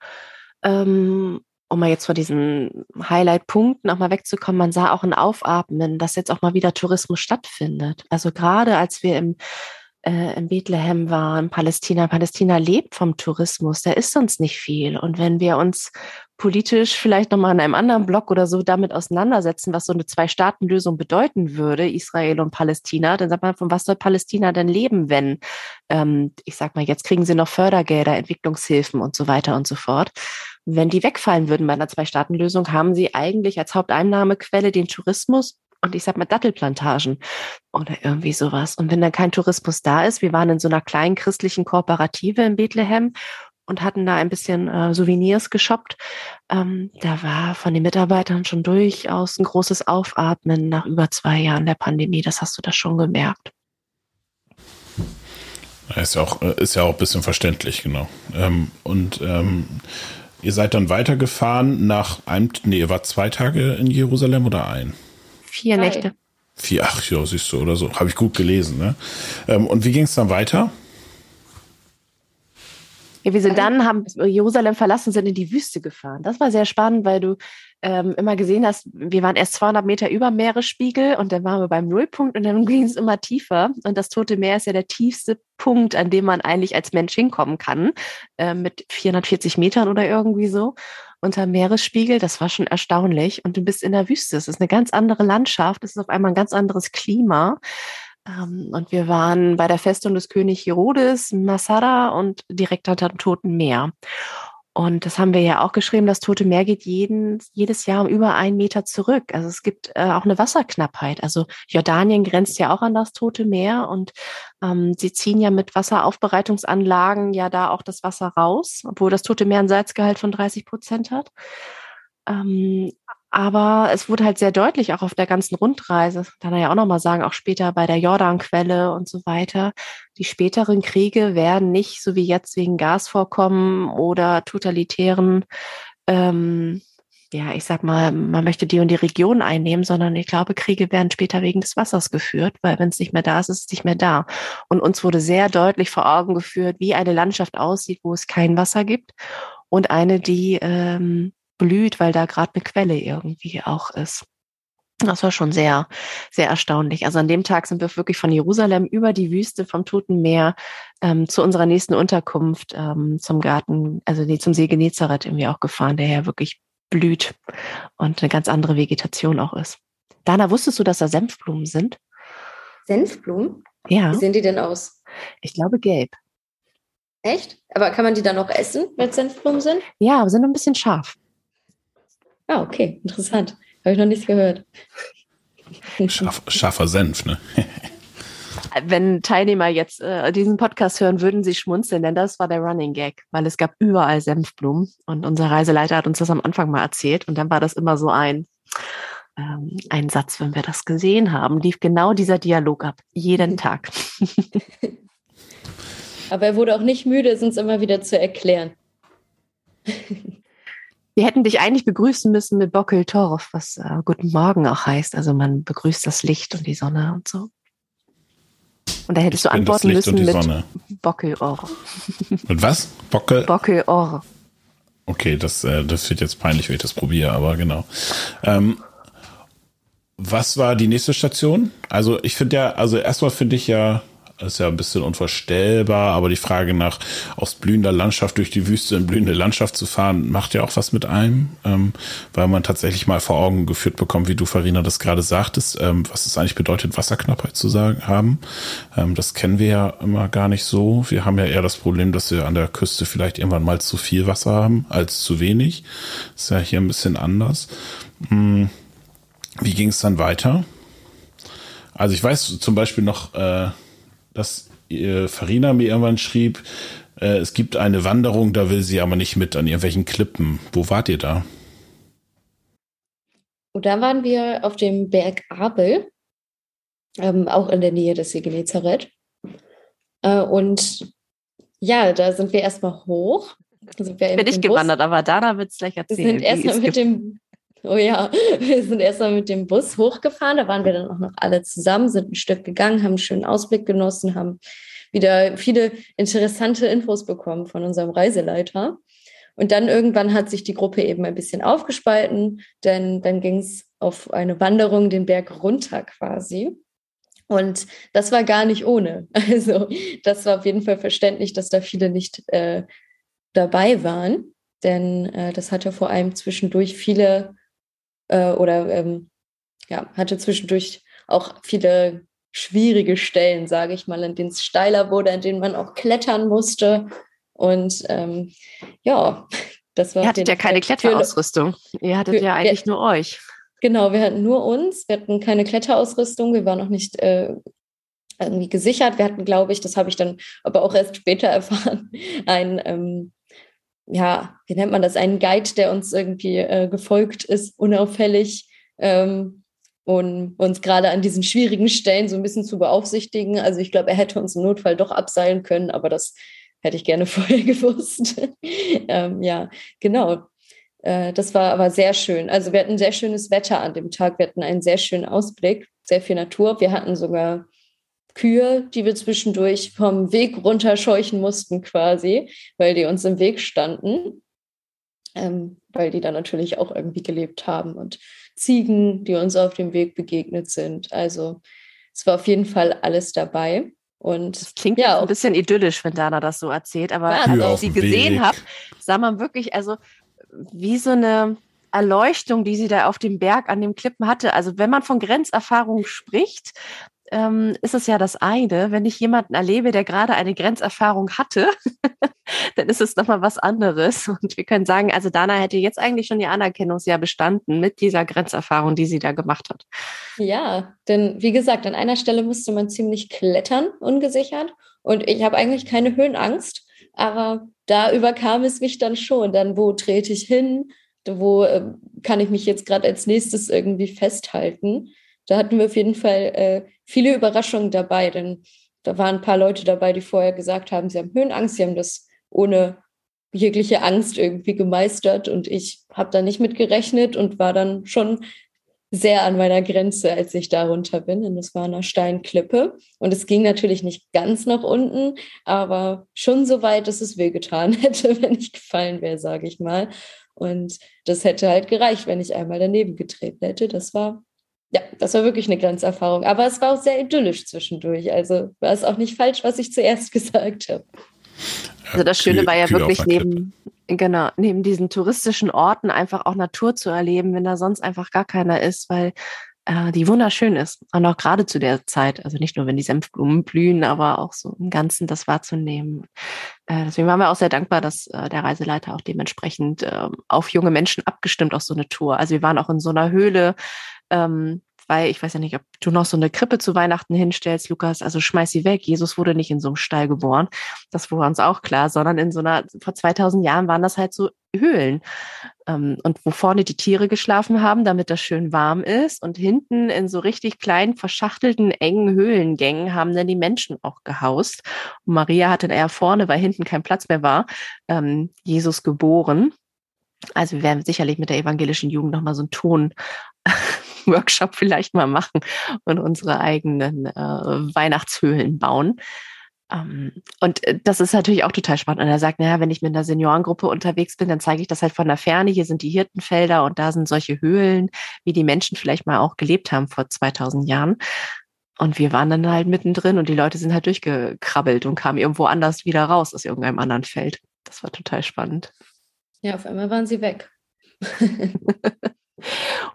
ähm, um mal jetzt vor diesen Highlight-Punkten auch mal wegzukommen, man sah auch ein Aufatmen, dass jetzt auch mal wieder Tourismus stattfindet. Also gerade als wir im in Bethlehem waren, Palästina. Palästina lebt vom Tourismus, da ist sonst nicht viel. Und wenn wir uns politisch vielleicht nochmal in einem anderen Block oder so damit auseinandersetzen, was so eine Zwei-Staaten-Lösung bedeuten würde, Israel und Palästina, dann sagt man, von was soll Palästina denn leben, wenn, ähm, ich sag mal, jetzt kriegen sie noch Fördergelder, Entwicklungshilfen und so weiter und so fort. Wenn die wegfallen würden bei einer Zwei-Staaten-Lösung, haben sie eigentlich als Haupteinnahmequelle den Tourismus und ich sag mal Dattelplantagen oder irgendwie sowas. Und wenn dann kein Tourismus da ist, wir waren in so einer kleinen christlichen Kooperative in Bethlehem und hatten da ein bisschen äh, Souvenirs geshoppt. Ähm, da war von den Mitarbeitern schon durchaus ein großes Aufatmen nach über zwei Jahren der Pandemie. Das hast du da schon gemerkt. Ist ja auch, ist ja auch ein bisschen verständlich, genau. Ähm, und ähm, ihr seid dann weitergefahren nach einem, nee, ihr wart zwei Tage in Jerusalem oder ein? Vier Nächte. Vier, ach ja, siehst du, oder so. Habe ich gut gelesen, ne? Ähm, und wie ging es dann weiter? Ja, wir sind dann, haben Jerusalem verlassen, sind in die Wüste gefahren. Das war sehr spannend, weil du ähm, immer gesehen hast, wir waren erst 200 Meter über Meeresspiegel und dann waren wir beim Nullpunkt und dann ging es immer tiefer. Und das Tote Meer ist ja der tiefste Punkt, an dem man eigentlich als Mensch hinkommen kann, äh, mit 440 Metern oder irgendwie so unter Meeresspiegel. Das war schon erstaunlich. Und du bist in der Wüste. Es ist eine ganz andere Landschaft. Es ist auf einmal ein ganz anderes Klima. Ähm, und wir waren bei der Festung des König Herodes, Masada und direkt unter dem Toten Meer. Und das haben wir ja auch geschrieben, das Tote Meer geht jeden, jedes Jahr um über einen Meter zurück. Also es gibt äh, auch eine Wasserknappheit. Also Jordanien grenzt ja auch an das Tote Meer und ähm, sie ziehen ja mit Wasseraufbereitungsanlagen ja da auch das Wasser raus, obwohl das Tote Meer ein Salzgehalt von 30 Prozent hat. Ähm, aber es wurde halt sehr deutlich, auch auf der ganzen Rundreise, kann er ja auch nochmal sagen, auch später bei der Jordanquelle und so weiter. Die späteren Kriege werden nicht, so wie jetzt, wegen Gasvorkommen oder totalitären, ähm, ja, ich sag mal, man möchte die und die Region einnehmen, sondern ich glaube, Kriege werden später wegen des Wassers geführt, weil wenn es nicht mehr da ist, ist es nicht mehr da. Und uns wurde sehr deutlich vor Augen geführt, wie eine Landschaft aussieht, wo es kein Wasser gibt und eine, die ähm, blüht, weil da gerade eine Quelle irgendwie auch ist. Das war schon sehr, sehr erstaunlich. Also an dem Tag sind wir wirklich von Jerusalem über die Wüste vom Toten Meer ähm, zu unserer nächsten Unterkunft ähm, zum Garten, also nee, zum See Genezareth irgendwie auch gefahren, der ja wirklich blüht und eine ganz andere Vegetation auch ist. Dana, wusstest du, dass da Senfblumen sind? Senfblumen? Ja. Wie sehen die denn aus? Ich glaube gelb. Echt? Aber kann man die dann auch essen, wenn Senfblumen sind? Ja, sind ein bisschen scharf. Ah, okay, interessant. Habe ich noch nichts gehört. Scharf, scharfer Senf, ne? Wenn Teilnehmer jetzt äh, diesen Podcast hören, würden sie schmunzeln, denn das war der Running Gag, weil es gab überall Senfblumen und unser Reiseleiter hat uns das am Anfang mal erzählt und dann war das immer so ein, ähm, ein Satz, wenn wir das gesehen haben, lief genau dieser Dialog ab, jeden Tag. Aber er wurde auch nicht müde, es uns immer wieder zu erklären. Wir hätten dich eigentlich begrüßen müssen mit Bockel Torf, was äh, Guten Morgen auch heißt. Also man begrüßt das Licht und die Sonne und so. Und da hättest ich du antworten müssen mit Bockelor. Mit was? Bockel? Bockelor. Okay, das, äh, das wird jetzt peinlich, wenn ich das probiere, aber genau. Ähm, was war die nächste Station? Also ich finde ja, also erstmal finde ich ja ist ja ein bisschen unvorstellbar, aber die Frage nach aus blühender Landschaft durch die Wüste in blühende Landschaft zu fahren, macht ja auch was mit einem, ähm, weil man tatsächlich mal vor Augen geführt bekommt, wie du, Farina, das gerade sagtest, ähm, was es eigentlich bedeutet, Wasserknappheit zu sagen haben. Ähm, das kennen wir ja immer gar nicht so. Wir haben ja eher das Problem, dass wir an der Küste vielleicht irgendwann mal zu viel Wasser haben als zu wenig. ist ja hier ein bisschen anders. Hm. Wie ging es dann weiter? Also ich weiß zum Beispiel noch, äh, dass äh, Farina mir irgendwann schrieb, äh, es gibt eine Wanderung, da will sie aber nicht mit an irgendwelchen Klippen. Wo wart ihr da? Und da waren wir auf dem Berg Abel, ähm, auch in der Nähe des See Genezareth. Äh, und ja, da sind wir erstmal hoch. Sind wir Bin ich gewandert, aber Dana wird es gleich erzählen. Wir sind erstmal mit dem Oh ja, wir sind erstmal mit dem Bus hochgefahren. Da waren wir dann auch noch alle zusammen, sind ein Stück gegangen, haben einen schönen Ausblick genossen, haben wieder viele interessante Infos bekommen von unserem Reiseleiter. Und dann irgendwann hat sich die Gruppe eben ein bisschen aufgespalten, denn dann ging es auf eine Wanderung den Berg runter quasi. Und das war gar nicht ohne. Also das war auf jeden Fall verständlich, dass da viele nicht äh, dabei waren, denn äh, das hatte vor allem zwischendurch viele äh, oder ähm, ja, hatte zwischendurch auch viele schwierige Stellen, sage ich mal, in denen es steiler wurde, in denen man auch klettern musste. Und ähm, ja, das war. Ihr hattet ja keine Kletterausrüstung. Ihr hattet für, ja eigentlich wir, nur euch. Genau, wir hatten nur uns. Wir hatten keine Kletterausrüstung. Wir waren noch nicht äh, irgendwie gesichert. Wir hatten, glaube ich, das habe ich dann aber auch erst später erfahren, ein ähm, ja, wie nennt man das, einen Guide, der uns irgendwie äh, gefolgt ist, unauffällig ähm, und uns gerade an diesen schwierigen Stellen so ein bisschen zu beaufsichtigen. Also ich glaube, er hätte uns im Notfall doch abseilen können, aber das hätte ich gerne vorher gewusst. ähm, ja, genau. Äh, das war aber sehr schön. Also wir hatten sehr schönes Wetter an dem Tag. Wir hatten einen sehr schönen Ausblick, sehr viel Natur. Wir hatten sogar Kühe, die wir zwischendurch vom Weg runterscheuchen mussten quasi, weil die uns im Weg standen, ähm, weil die da natürlich auch irgendwie gelebt haben und Ziegen, die uns auf dem Weg begegnet sind. Also es war auf jeden Fall alles dabei. Und das klingt ja auch ein bisschen idyllisch, wenn Dana das so erzählt, aber ja, als ich sie gesehen habe, sah man wirklich, also wie so eine Erleuchtung, die sie da auf dem Berg an dem Klippen hatte. Also wenn man von Grenzerfahrung spricht, ähm, ist es ja das eine. Wenn ich jemanden erlebe, der gerade eine Grenzerfahrung hatte, dann ist es nochmal was anderes. Und wir können sagen, also Dana hätte jetzt eigentlich schon ihr Anerkennungsjahr bestanden mit dieser Grenzerfahrung, die sie da gemacht hat. Ja, denn wie gesagt, an einer Stelle musste man ziemlich klettern, ungesichert. Und ich habe eigentlich keine Höhenangst, aber da überkam es mich dann schon. Dann, wo trete ich hin? Wo äh, kann ich mich jetzt gerade als nächstes irgendwie festhalten? Da hatten wir auf jeden Fall äh, viele Überraschungen dabei, denn da waren ein paar Leute dabei, die vorher gesagt haben, sie haben Höhenangst, sie haben das ohne jegliche Angst irgendwie gemeistert und ich habe da nicht mit gerechnet und war dann schon sehr an meiner Grenze, als ich da runter bin. Und das war eine Steinklippe. Und es ging natürlich nicht ganz nach unten, aber schon so weit, dass es wehgetan hätte, wenn ich gefallen wäre, sage ich mal. Und das hätte halt gereicht, wenn ich einmal daneben getreten hätte. Das war ja, das war wirklich eine Grenzerfahrung. Aber es war auch sehr idyllisch zwischendurch. Also war es auch nicht falsch, was ich zuerst gesagt habe. Also das Schöne war ja wirklich neben, genau, neben diesen touristischen Orten einfach auch Natur zu erleben, wenn da sonst einfach gar keiner ist, weil äh, die wunderschön ist. Und auch gerade zu der Zeit, also nicht nur, wenn die Senfblumen blühen, aber auch so im Ganzen das wahrzunehmen. Äh, deswegen waren wir auch sehr dankbar, dass äh, der Reiseleiter auch dementsprechend äh, auf junge Menschen abgestimmt auf so eine Tour. Also wir waren auch in so einer Höhle, ähm, weil ich weiß ja nicht, ob du noch so eine Krippe zu Weihnachten hinstellst, Lukas, also schmeiß sie weg. Jesus wurde nicht in so einem Stall geboren. Das war uns auch klar, sondern in so einer, vor 2000 Jahren waren das halt so Höhlen. Ähm, und wo vorne die Tiere geschlafen haben, damit das schön warm ist. Und hinten in so richtig kleinen, verschachtelten, engen Höhlengängen haben dann die Menschen auch gehaust. Und Maria hatte eher vorne, weil hinten kein Platz mehr war, ähm, Jesus geboren. Also wir werden sicherlich mit der evangelischen Jugend nochmal so einen Ton Workshop vielleicht mal machen und unsere eigenen äh, Weihnachtshöhlen bauen. Ähm, und äh, das ist natürlich auch total spannend. Und er sagt, naja, wenn ich mit einer Seniorengruppe unterwegs bin, dann zeige ich das halt von der Ferne. Hier sind die Hirtenfelder und da sind solche Höhlen, wie die Menschen vielleicht mal auch gelebt haben vor 2000 Jahren. Und wir waren dann halt mittendrin und die Leute sind halt durchgekrabbelt und kamen irgendwo anders wieder raus aus irgendeinem anderen Feld. Das war total spannend. Ja, auf einmal waren sie weg.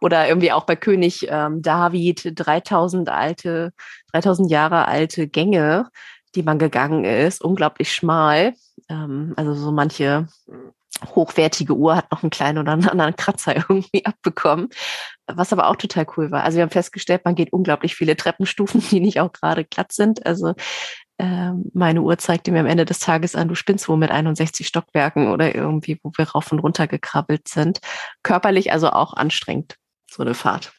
Oder irgendwie auch bei König ähm, David 3000 alte, 3000 Jahre alte Gänge, die man gegangen ist, unglaublich schmal. Ähm, also so manche hochwertige Uhr hat noch einen kleinen oder einen anderen Kratzer irgendwie abbekommen, was aber auch total cool war. Also wir haben festgestellt, man geht unglaublich viele Treppenstufen, die nicht auch gerade glatt sind. Also meine Uhr zeigte mir am Ende des Tages an, du spinnst wohl mit 61 Stockwerken oder irgendwie, wo wir rauf und runter gekrabbelt sind. Körperlich also auch anstrengend, so eine Fahrt.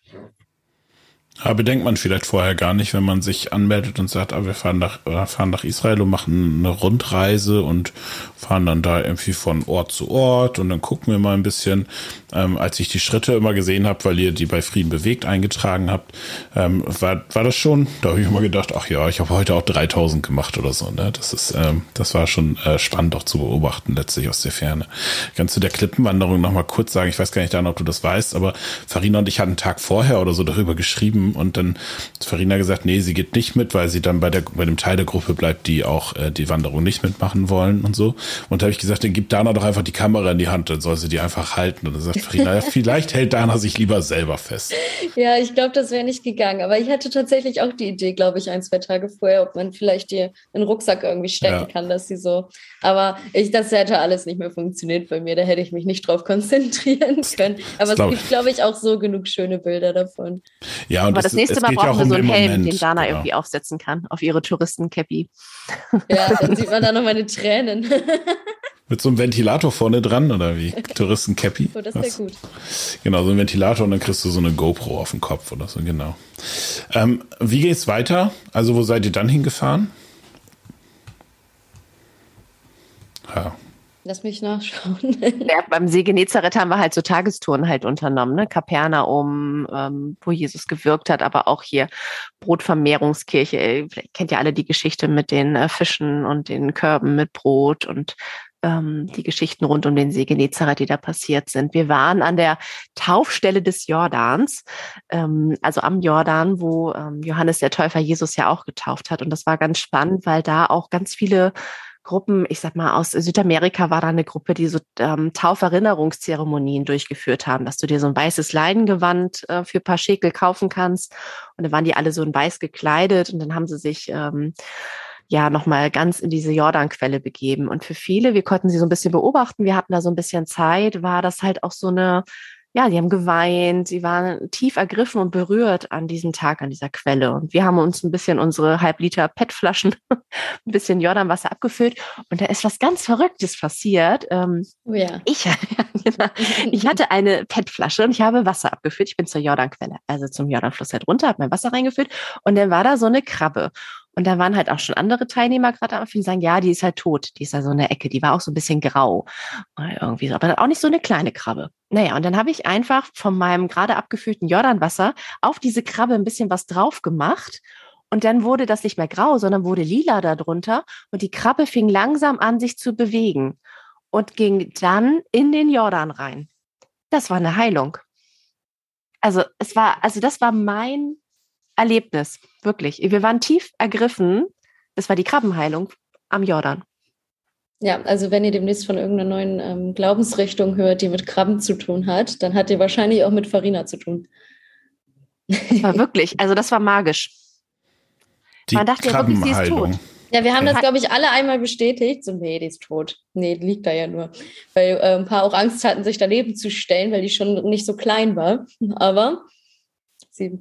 Aber bedenkt man vielleicht vorher gar nicht, wenn man sich anmeldet und sagt, ah, wir fahren nach, fahren nach Israel und machen eine Rundreise und fahren dann da irgendwie von Ort zu Ort und dann gucken wir mal ein bisschen. Ähm, als ich die Schritte immer gesehen habe, weil ihr die bei Frieden bewegt eingetragen habt, ähm, war, war das schon, da habe ich immer gedacht, ach ja, ich habe heute auch 3000 gemacht oder so. Ne? Das ist, ähm, das war schon äh, spannend auch zu beobachten, letztlich aus der Ferne. Ganz zu der Klippenwanderung nochmal kurz sagen, ich weiß gar nicht, Dan, ob du das weißt, aber Farina und ich hatten einen Tag vorher oder so darüber geschrieben, und dann hat Farina gesagt, nee, sie geht nicht mit, weil sie dann bei der bei dem Teil der Gruppe bleibt, die auch äh, die Wanderung nicht mitmachen wollen und so. Und da habe ich gesagt, dann gib Dana doch einfach die Kamera in die Hand, dann soll sie die einfach halten. Und dann sagt Farina, ja, vielleicht hält Dana sich lieber selber fest. Ja, ich glaube, das wäre nicht gegangen. Aber ich hatte tatsächlich auch die Idee, glaube ich, ein, zwei Tage vorher, ob man vielleicht dir einen Rucksack irgendwie stecken ja. kann, dass sie so. Aber ich, das hätte alles nicht mehr funktioniert bei mir. Da hätte ich mich nicht drauf konzentrieren können. Aber es gibt, glaube ich, auch so genug schöne Bilder davon. Ja, und Aber das, das nächste Mal brauchen wir so einen Helm, Moment, den Dana genau. irgendwie aufsetzen kann auf ihre Touristencappy. Ja, dann sieht man da noch meine Tränen. Mit so einem Ventilator vorne dran oder wie? Touristencappy. Oh, das wäre gut. Genau, so ein Ventilator und dann kriegst du so eine GoPro auf den Kopf oder so, genau. Ähm, wie geht's weiter? Also, wo seid ihr dann hingefahren? Ja, Lass mich nachschauen. ja, beim See Genezareth haben wir halt so Tagestouren halt unternommen, ne? Kapernaum, ähm, wo Jesus gewirkt hat, aber auch hier Brotvermehrungskirche. Vielleicht kennt ihr alle die Geschichte mit den äh, Fischen und den Körben mit Brot und ähm, die Geschichten rund um den See Genezareth, die da passiert sind. Wir waren an der Taufstelle des Jordans, ähm, also am Jordan, wo ähm, Johannes der Täufer Jesus ja auch getauft hat. Und das war ganz spannend, weil da auch ganz viele Gruppen, ich sag mal, aus Südamerika war da eine Gruppe, die so ähm, Tauferinnerungszeremonien durchgeführt haben, dass du dir so ein weißes Leinengewand äh, für ein paar Schekel kaufen kannst. Und dann waren die alle so in weiß gekleidet und dann haben sie sich ähm, ja nochmal ganz in diese Jordanquelle begeben. Und für viele, wir konnten sie so ein bisschen beobachten, wir hatten da so ein bisschen Zeit, war das halt auch so eine ja, die haben geweint, sie waren tief ergriffen und berührt an diesem Tag, an dieser Quelle. Und wir haben uns ein bisschen unsere Halbliter PET-Flaschen, ein bisschen Jordanwasser abgefüllt. Und da ist was ganz Verrücktes passiert. Ähm, oh ja. Ich, genau. ich hatte eine PET-Flasche und ich habe Wasser abgefüllt. Ich bin zur Jordanquelle, also zum Jordanfluss halt runter, habe mein Wasser reingefüllt und dann war da so eine Krabbe. Und da waren halt auch schon andere Teilnehmer gerade am die sagen, ja, die ist halt tot, die ist da so in der Ecke, die war auch so ein bisschen grau. Oder irgendwie so, aber auch nicht so eine kleine Krabbe. Naja, und dann habe ich einfach von meinem gerade abgefüllten Jordanwasser auf diese Krabbe ein bisschen was drauf gemacht. Und dann wurde das nicht mehr grau, sondern wurde lila darunter. Und die Krabbe fing langsam an, sich zu bewegen und ging dann in den Jordan rein. Das war eine Heilung. Also es war, also das war mein Erlebnis, wirklich. Wir waren tief ergriffen. Das war die Krabbenheilung am Jordan. Ja, also wenn ihr demnächst von irgendeiner neuen ähm, Glaubensrichtung hört, die mit Krabben zu tun hat, dann hat ihr wahrscheinlich auch mit Farina zu tun. Das war wirklich, also das war magisch. Die Man dachte ja wirklich, sie ist tot. Ja, wir haben das, glaube ich, alle einmal bestätigt. So, nee, die ist tot. Nee, die liegt da ja nur. Weil äh, ein paar auch Angst hatten, sich daneben zu stellen, weil die schon nicht so klein war. Aber sie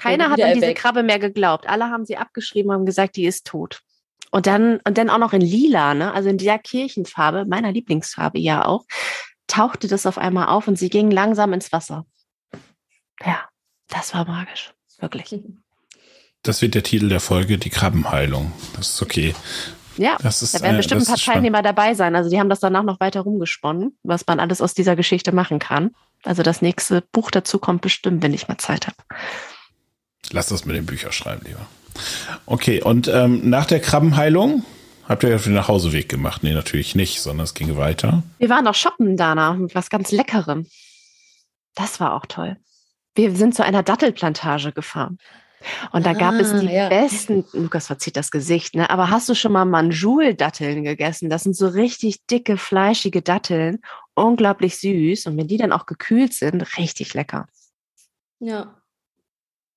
keiner hat an diese Krabbe mehr geglaubt. Alle haben sie abgeschrieben und haben gesagt, die ist tot. Und dann, und dann auch noch in lila, ne? also in dieser Kirchenfarbe, meiner Lieblingsfarbe ja auch, tauchte das auf einmal auf und sie ging langsam ins Wasser. Ja, das war magisch. Wirklich. Das wird der Titel der Folge, die Krabbenheilung. Das ist okay. Ja, das ist, da werden bestimmt ein paar Teilnehmer dabei sein. Also die haben das danach noch weiter rumgesponnen, was man alles aus dieser Geschichte machen kann. Also das nächste Buch dazu kommt bestimmt, wenn ich mal Zeit habe. Lass das mit den Büchern schreiben, lieber. Okay, und ähm, nach der Krabbenheilung habt ihr ja den Nachhauseweg gemacht? Nee, natürlich nicht, sondern es ging weiter. Wir waren noch shoppen, Dana, mit was ganz Leckerem. Das war auch toll. Wir sind zu einer Dattelplantage gefahren. Und da gab ah, es die ja. besten, Lukas verzieht das Gesicht, ne? Aber hast du schon mal Manjul-Datteln gegessen? Das sind so richtig dicke, fleischige Datteln, unglaublich süß. Und wenn die dann auch gekühlt sind, richtig lecker. Ja,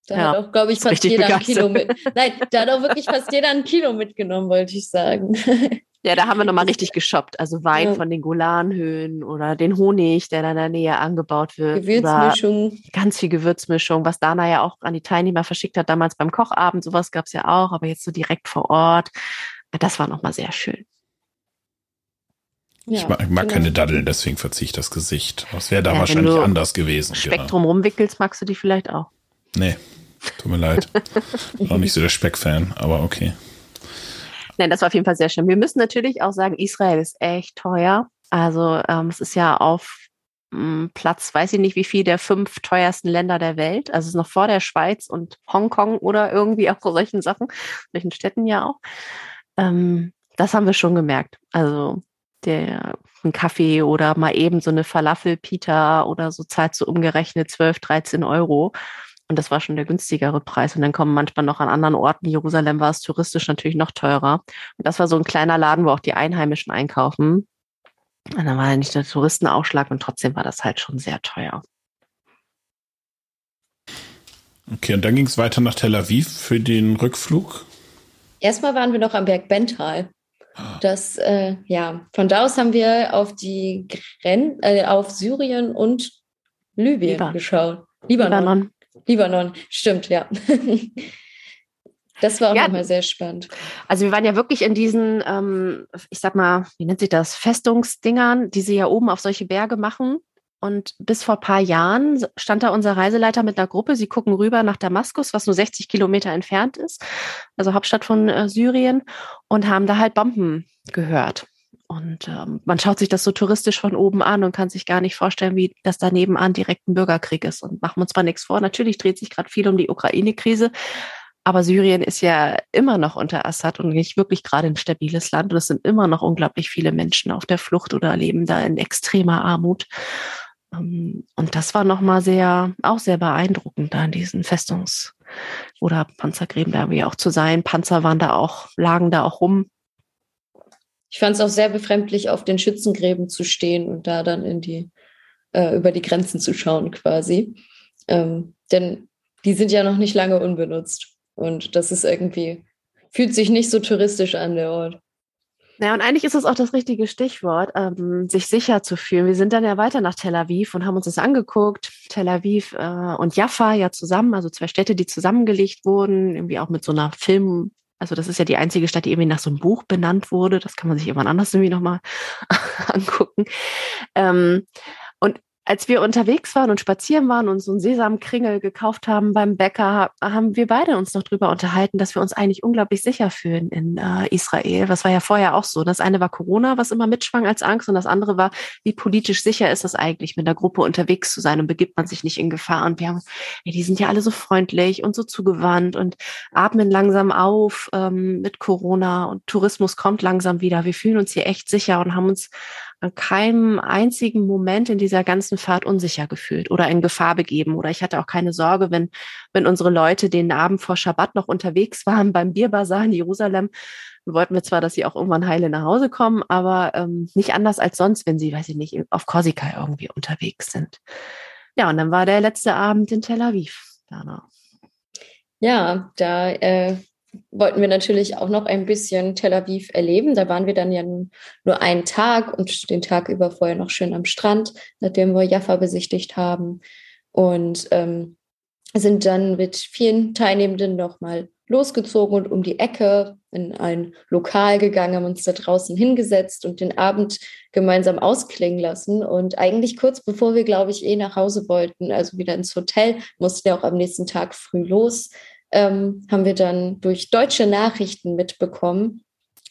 da ja, hat auch, glaube ich, fast jeder begeistert. ein Kilo mit. Nein, da hat auch wirklich fast jeder ein Kilo mitgenommen, wollte ich sagen. Ja, da haben wir nochmal richtig geshoppt. Also Wein ja. von den Golanhöhen oder den Honig, der da in der Nähe angebaut wird. Gewürzmischung. Ganz viel Gewürzmischung, was Dana ja auch an die Teilnehmer verschickt hat, damals beim Kochabend. Sowas gab es ja auch, aber jetzt so direkt vor Ort. Das war nochmal sehr schön. Ja, ich mag, ich mag genau. keine Daddeln, deswegen verziehe ich das Gesicht. Das wäre da ja, wahrscheinlich anders gewesen. Spektrum genau. rumwickelst, magst du die vielleicht auch. Nee, tut mir leid. Bin auch nicht so der Speck-Fan, aber okay. Nein, das war auf jeden Fall sehr schön. Wir müssen natürlich auch sagen, Israel ist echt teuer. Also ähm, es ist ja auf ähm, Platz, weiß ich nicht wie viel, der fünf teuersten Länder der Welt. Also es ist noch vor der Schweiz und Hongkong oder irgendwie auch vor solchen Sachen, solchen Städten ja auch. Ähm, das haben wir schon gemerkt. Also der ein Kaffee oder mal eben so eine Falafel-Pita oder so zahlt so umgerechnet 12, 13 Euro. Und das war schon der günstigere Preis. Und dann kommen manchmal noch an anderen Orten. Jerusalem war es touristisch natürlich noch teurer. Und das war so ein kleiner Laden, wo auch die Einheimischen einkaufen. Und dann war ja nicht der Touristenaufschlag und trotzdem war das halt schon sehr teuer. Okay, und dann ging es weiter nach Tel Aviv für den Rückflug? Erstmal waren wir noch am Berg Bental. Ah. Das, äh, ja, von da aus haben wir auf die Gren äh, auf Syrien und Libyen Liban. geschaut. Libanon. Libanon. Libanon, stimmt, ja. Das war auch ja, nochmal sehr spannend. Also wir waren ja wirklich in diesen, ähm, ich sag mal, wie nennt sich das, Festungsdingern, die sie ja oben auf solche Berge machen. Und bis vor ein paar Jahren stand da unser Reiseleiter mit einer Gruppe. Sie gucken rüber nach Damaskus, was nur 60 Kilometer entfernt ist, also Hauptstadt von äh, Syrien, und haben da halt Bomben gehört. Und ähm, man schaut sich das so touristisch von oben an und kann sich gar nicht vorstellen, wie das da nebenan direkt ein Bürgerkrieg ist. Und machen wir uns zwar nichts vor. Natürlich dreht sich gerade viel um die Ukraine-Krise, aber Syrien ist ja immer noch unter Assad und nicht wirklich gerade ein stabiles Land. Und es sind immer noch unglaublich viele Menschen auf der Flucht oder leben da in extremer Armut. Ähm, und das war nochmal sehr, auch sehr beeindruckend, da in diesen Festungs- oder Panzergräben da irgendwie auch zu sein. Panzer waren da auch, lagen da auch rum. Ich fand es auch sehr befremdlich, auf den Schützengräben zu stehen und da dann in die, äh, über die Grenzen zu schauen quasi. Ähm, denn die sind ja noch nicht lange unbenutzt. Und das ist irgendwie, fühlt sich nicht so touristisch an, der Ort. Ja, und eigentlich ist das auch das richtige Stichwort, ähm, sich sicher zu fühlen. Wir sind dann ja weiter nach Tel Aviv und haben uns das angeguckt. Tel Aviv äh, und Jaffa ja zusammen, also zwei Städte, die zusammengelegt wurden, irgendwie auch mit so einer Film, also das ist ja die einzige Stadt, die irgendwie nach so einem Buch benannt wurde. Das kann man sich irgendwann anders irgendwie nochmal angucken. Ähm, und als wir unterwegs waren und spazieren waren und so einen Sesamkringel gekauft haben beim Bäcker, haben wir beide uns noch drüber unterhalten, dass wir uns eigentlich unglaublich sicher fühlen in äh, Israel. Das war ja vorher auch so. Das eine war Corona, was immer mitschwang als Angst, und das andere war, wie politisch sicher ist es eigentlich, mit der Gruppe unterwegs zu sein und begibt man sich nicht in Gefahr. Und wir haben, ja, die sind ja alle so freundlich und so zugewandt und atmen langsam auf ähm, mit Corona und Tourismus kommt langsam wieder. Wir fühlen uns hier echt sicher und haben uns keinem einzigen Moment in dieser ganzen Fahrt unsicher gefühlt oder in Gefahr begeben. Oder ich hatte auch keine Sorge, wenn, wenn unsere Leute den Abend vor Schabbat noch unterwegs waren beim Bierbazar in Jerusalem. Wollten wir zwar, dass sie auch irgendwann heile nach Hause kommen, aber ähm, nicht anders als sonst, wenn sie, weiß ich nicht, auf Korsika irgendwie unterwegs sind. Ja, und dann war der letzte Abend in Tel Aviv. Dana. Ja, da äh, wollten wir natürlich auch noch ein bisschen Tel Aviv erleben. Da waren wir dann ja nur einen Tag und den Tag über vorher noch schön am Strand, nachdem wir Jaffa besichtigt haben. Und ähm, sind dann mit vielen Teilnehmenden nochmal losgezogen und um die Ecke in ein Lokal gegangen, haben uns da draußen hingesetzt und den Abend gemeinsam ausklingen lassen. Und eigentlich kurz bevor wir, glaube ich, eh nach Hause wollten, also wieder ins Hotel, mussten wir auch am nächsten Tag früh los, ähm, haben wir dann durch deutsche Nachrichten mitbekommen,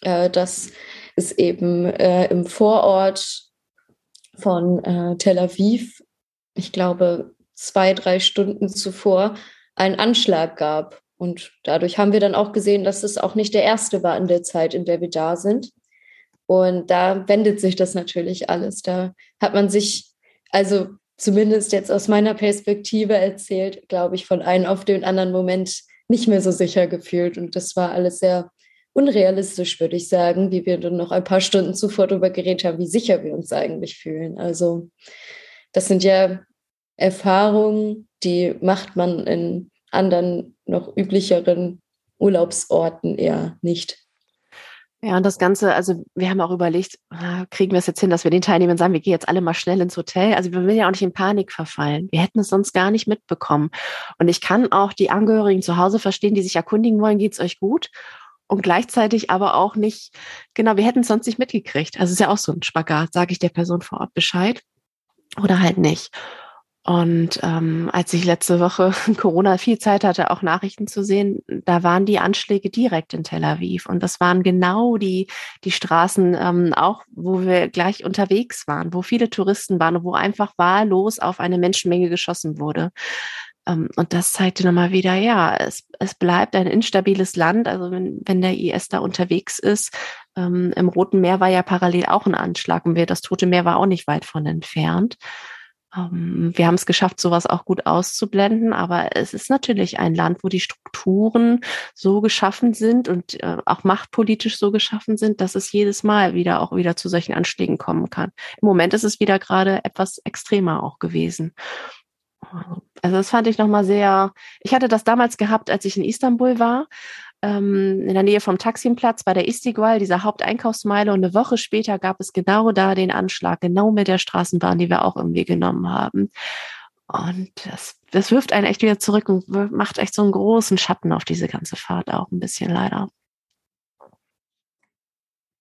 äh, dass es eben äh, im Vorort von äh, Tel Aviv, ich glaube, zwei, drei Stunden zuvor einen Anschlag gab. Und dadurch haben wir dann auch gesehen, dass es auch nicht der erste war in der Zeit, in der wir da sind. Und da wendet sich das natürlich alles. Da hat man sich, also zumindest jetzt aus meiner Perspektive erzählt, glaube ich, von einem auf den anderen Moment nicht mehr so sicher gefühlt. Und das war alles sehr unrealistisch, würde ich sagen, wie wir dann noch ein paar Stunden zuvor darüber geredet haben, wie sicher wir uns eigentlich fühlen. Also das sind ja Erfahrungen, die macht man in anderen noch üblicheren Urlaubsorten eher nicht. Ja, und das Ganze, also wir haben auch überlegt, kriegen wir es jetzt hin, dass wir den Teilnehmern sagen, wir gehen jetzt alle mal schnell ins Hotel. Also wir will ja auch nicht in Panik verfallen. Wir hätten es sonst gar nicht mitbekommen. Und ich kann auch die Angehörigen zu Hause verstehen, die sich erkundigen wollen, geht's euch gut? Und gleichzeitig aber auch nicht, genau, wir hätten es sonst nicht mitgekriegt. Also es ist ja auch so ein Spagat, sage ich der Person vor Ort Bescheid oder halt nicht. Und ähm, als ich letzte Woche Corona viel Zeit hatte, auch Nachrichten zu sehen, da waren die Anschläge direkt in Tel Aviv. Und das waren genau die, die Straßen, ähm, auch wo wir gleich unterwegs waren, wo viele Touristen waren und wo einfach wahllos auf eine Menschenmenge geschossen wurde. Ähm, und das zeigte nochmal wieder, ja, es, es bleibt ein instabiles Land. Also wenn, wenn der IS da unterwegs ist, ähm, im Roten Meer war ja parallel auch ein Anschlag und wir, das Tote Meer war auch nicht weit von entfernt. Ähm, wir haben es geschafft, sowas auch gut auszublenden, aber es ist natürlich ein Land, wo die Strukturen so geschaffen sind und äh, auch machtpolitisch so geschaffen sind, dass es jedes Mal wieder auch wieder zu solchen Anschlägen kommen kann. Im Moment ist es wieder gerade etwas extremer auch gewesen. Also das fand ich nochmal sehr, ich hatte das damals gehabt, als ich in Istanbul war ähm, in der Nähe vom Taximplatz bei der Istiqlal, dieser Haupteinkaufsmeile. Und eine Woche später gab es genau da den Anschlag, genau mit der Straßenbahn, die wir auch irgendwie genommen haben. Und das, das wirft einen echt wieder zurück und macht echt so einen großen Schatten auf diese ganze Fahrt auch ein bisschen leider.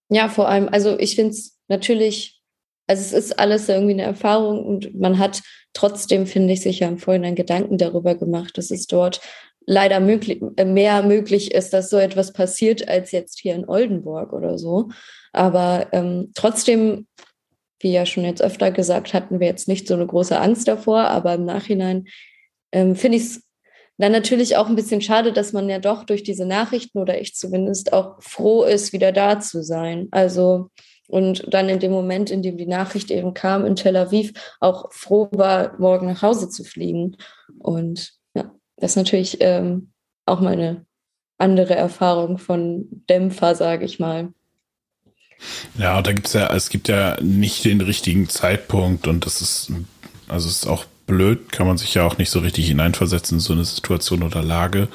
Ja, vor allem, also ich finde es natürlich, also es ist alles irgendwie eine Erfahrung und man hat trotzdem, finde ich, sich ja im Vorhinein Gedanken darüber gemacht, dass es dort leider möglich, äh, mehr möglich ist, dass so etwas passiert, als jetzt hier in Oldenburg oder so. Aber ähm, trotzdem, wie ja schon jetzt öfter gesagt, hatten wir jetzt nicht so eine große Angst davor, aber im Nachhinein ähm, finde ich es dann natürlich auch ein bisschen schade, dass man ja doch durch diese Nachrichten oder ich zumindest auch froh ist, wieder da zu sein. Also und dann in dem Moment, in dem die Nachricht eben kam in Tel Aviv, auch froh war, morgen nach Hause zu fliegen. Und das ist natürlich ähm, auch mal eine andere Erfahrung von Dämpfer, sage ich mal. Ja, da gibt's ja, es gibt ja nicht den richtigen Zeitpunkt und das ist, also ist auch blöd, kann man sich ja auch nicht so richtig hineinversetzen in so eine Situation oder Lage.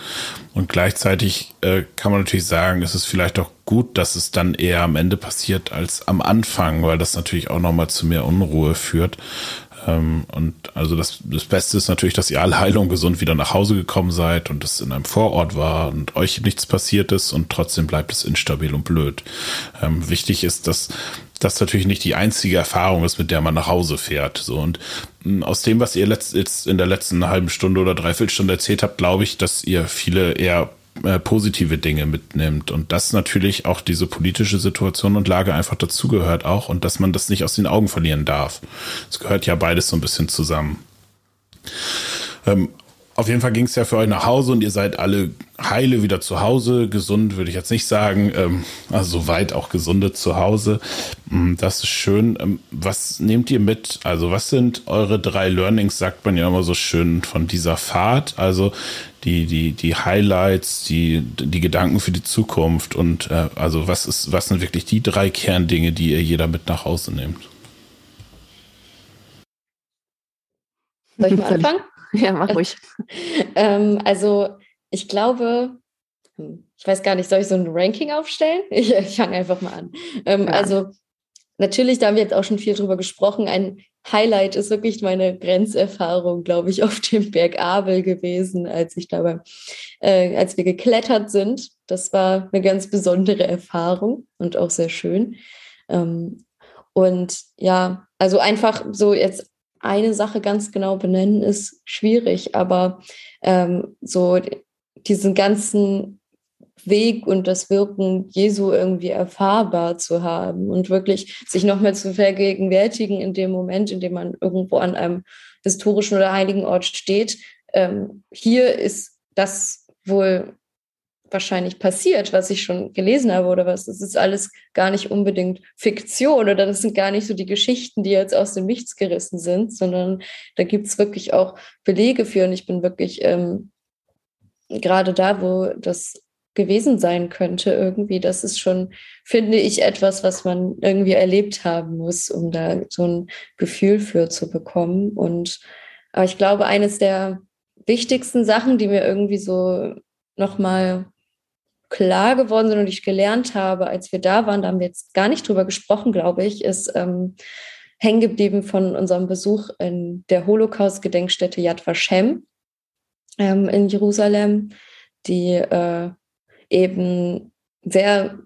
Und gleichzeitig äh, kann man natürlich sagen, es ist vielleicht auch gut, dass es dann eher am Ende passiert als am Anfang, weil das natürlich auch nochmal zu mehr Unruhe führt. Ähm, und also das, das Beste ist natürlich, dass ihr alle heil und gesund wieder nach Hause gekommen seid und es in einem Vorort war und euch nichts passiert ist und trotzdem bleibt es instabil und blöd. Ähm, wichtig ist, dass das natürlich nicht die einzige Erfahrung ist, mit der man nach Hause fährt. So und hm, aus dem, was ihr letzt, jetzt in der letzten halben Stunde oder Dreiviertelstunde erzählt habt, glaube ich, dass ihr viele eher äh, positive Dinge mitnimmt und dass natürlich auch diese politische Situation und Lage einfach dazugehört auch und dass man das nicht aus den Augen verlieren darf. Es gehört ja beides so ein bisschen zusammen. Ähm, auf jeden Fall ging es ja für euch nach Hause und ihr seid alle heile wieder zu Hause. Gesund würde ich jetzt nicht sagen, ähm, also soweit auch gesunde zu Hause. Mm, das ist schön. Ähm, was nehmt ihr mit? Also was sind eure drei Learnings, sagt man ja immer so schön von dieser Fahrt? Also die, die, die Highlights, die, die Gedanken für die Zukunft und äh, also was ist, was sind wirklich die drei Kerndinge, die ihr jeder mit nach Hause nehmt? Soll ich mal anfangen? Ja, mach ruhig. ähm, also ich glaube, hm, ich weiß gar nicht, soll ich so ein Ranking aufstellen? Ich, ich fange einfach mal an. Ähm, ja. Also natürlich, da haben wir jetzt auch schon viel drüber gesprochen, ein Highlight ist wirklich meine Grenzerfahrung, glaube ich, auf dem Berg Abel gewesen, als ich dabei, äh, als wir geklettert sind. Das war eine ganz besondere Erfahrung und auch sehr schön. Ähm, und ja, also einfach so jetzt eine Sache ganz genau benennen ist schwierig, aber ähm, so diesen ganzen Weg und das Wirken Jesu irgendwie erfahrbar zu haben und wirklich sich nochmal zu vergegenwärtigen in dem Moment, in dem man irgendwo an einem historischen oder heiligen Ort steht. Ähm, hier ist das wohl wahrscheinlich passiert, was ich schon gelesen habe oder was. Das ist alles gar nicht unbedingt Fiktion oder das sind gar nicht so die Geschichten, die jetzt aus dem Nichts gerissen sind, sondern da gibt es wirklich auch Belege für und ich bin wirklich ähm, gerade da, wo das gewesen sein könnte irgendwie, das ist schon, finde ich, etwas, was man irgendwie erlebt haben muss, um da so ein Gefühl für zu bekommen. Und aber ich glaube, eines der wichtigsten Sachen, die mir irgendwie so nochmal klar geworden sind und ich gelernt habe, als wir da waren, da haben wir jetzt gar nicht drüber gesprochen, glaube ich, ist ähm, hängen geblieben von unserem Besuch in der Holocaust-Gedenkstätte Yad Vashem ähm, in Jerusalem, die äh, eben sehr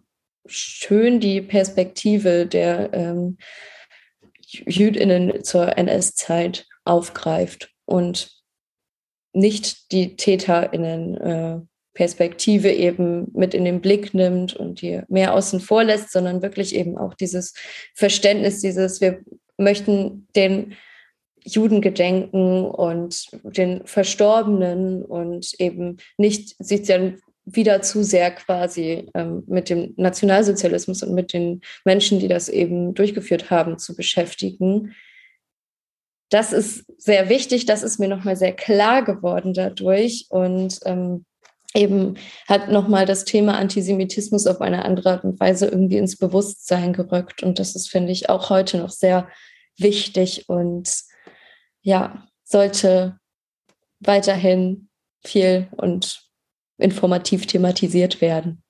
schön die Perspektive der ähm, Jüdinnen zur NS-Zeit aufgreift und nicht die TäterInnen äh, Perspektive eben mit in den Blick nimmt und die mehr außen vor lässt, sondern wirklich eben auch dieses Verständnis, dieses, wir möchten den Juden gedenken und den Verstorbenen und eben nicht dann wieder zu sehr quasi ähm, mit dem Nationalsozialismus und mit den Menschen, die das eben durchgeführt haben, zu beschäftigen. das ist sehr wichtig, das ist mir nochmal sehr klar geworden dadurch und ähm, eben hat nochmal das Thema Antisemitismus auf eine andere Art und Weise irgendwie ins Bewusstsein gerückt und das ist, finde ich, auch heute noch sehr wichtig und ja, sollte weiterhin viel und informativ thematisiert werden.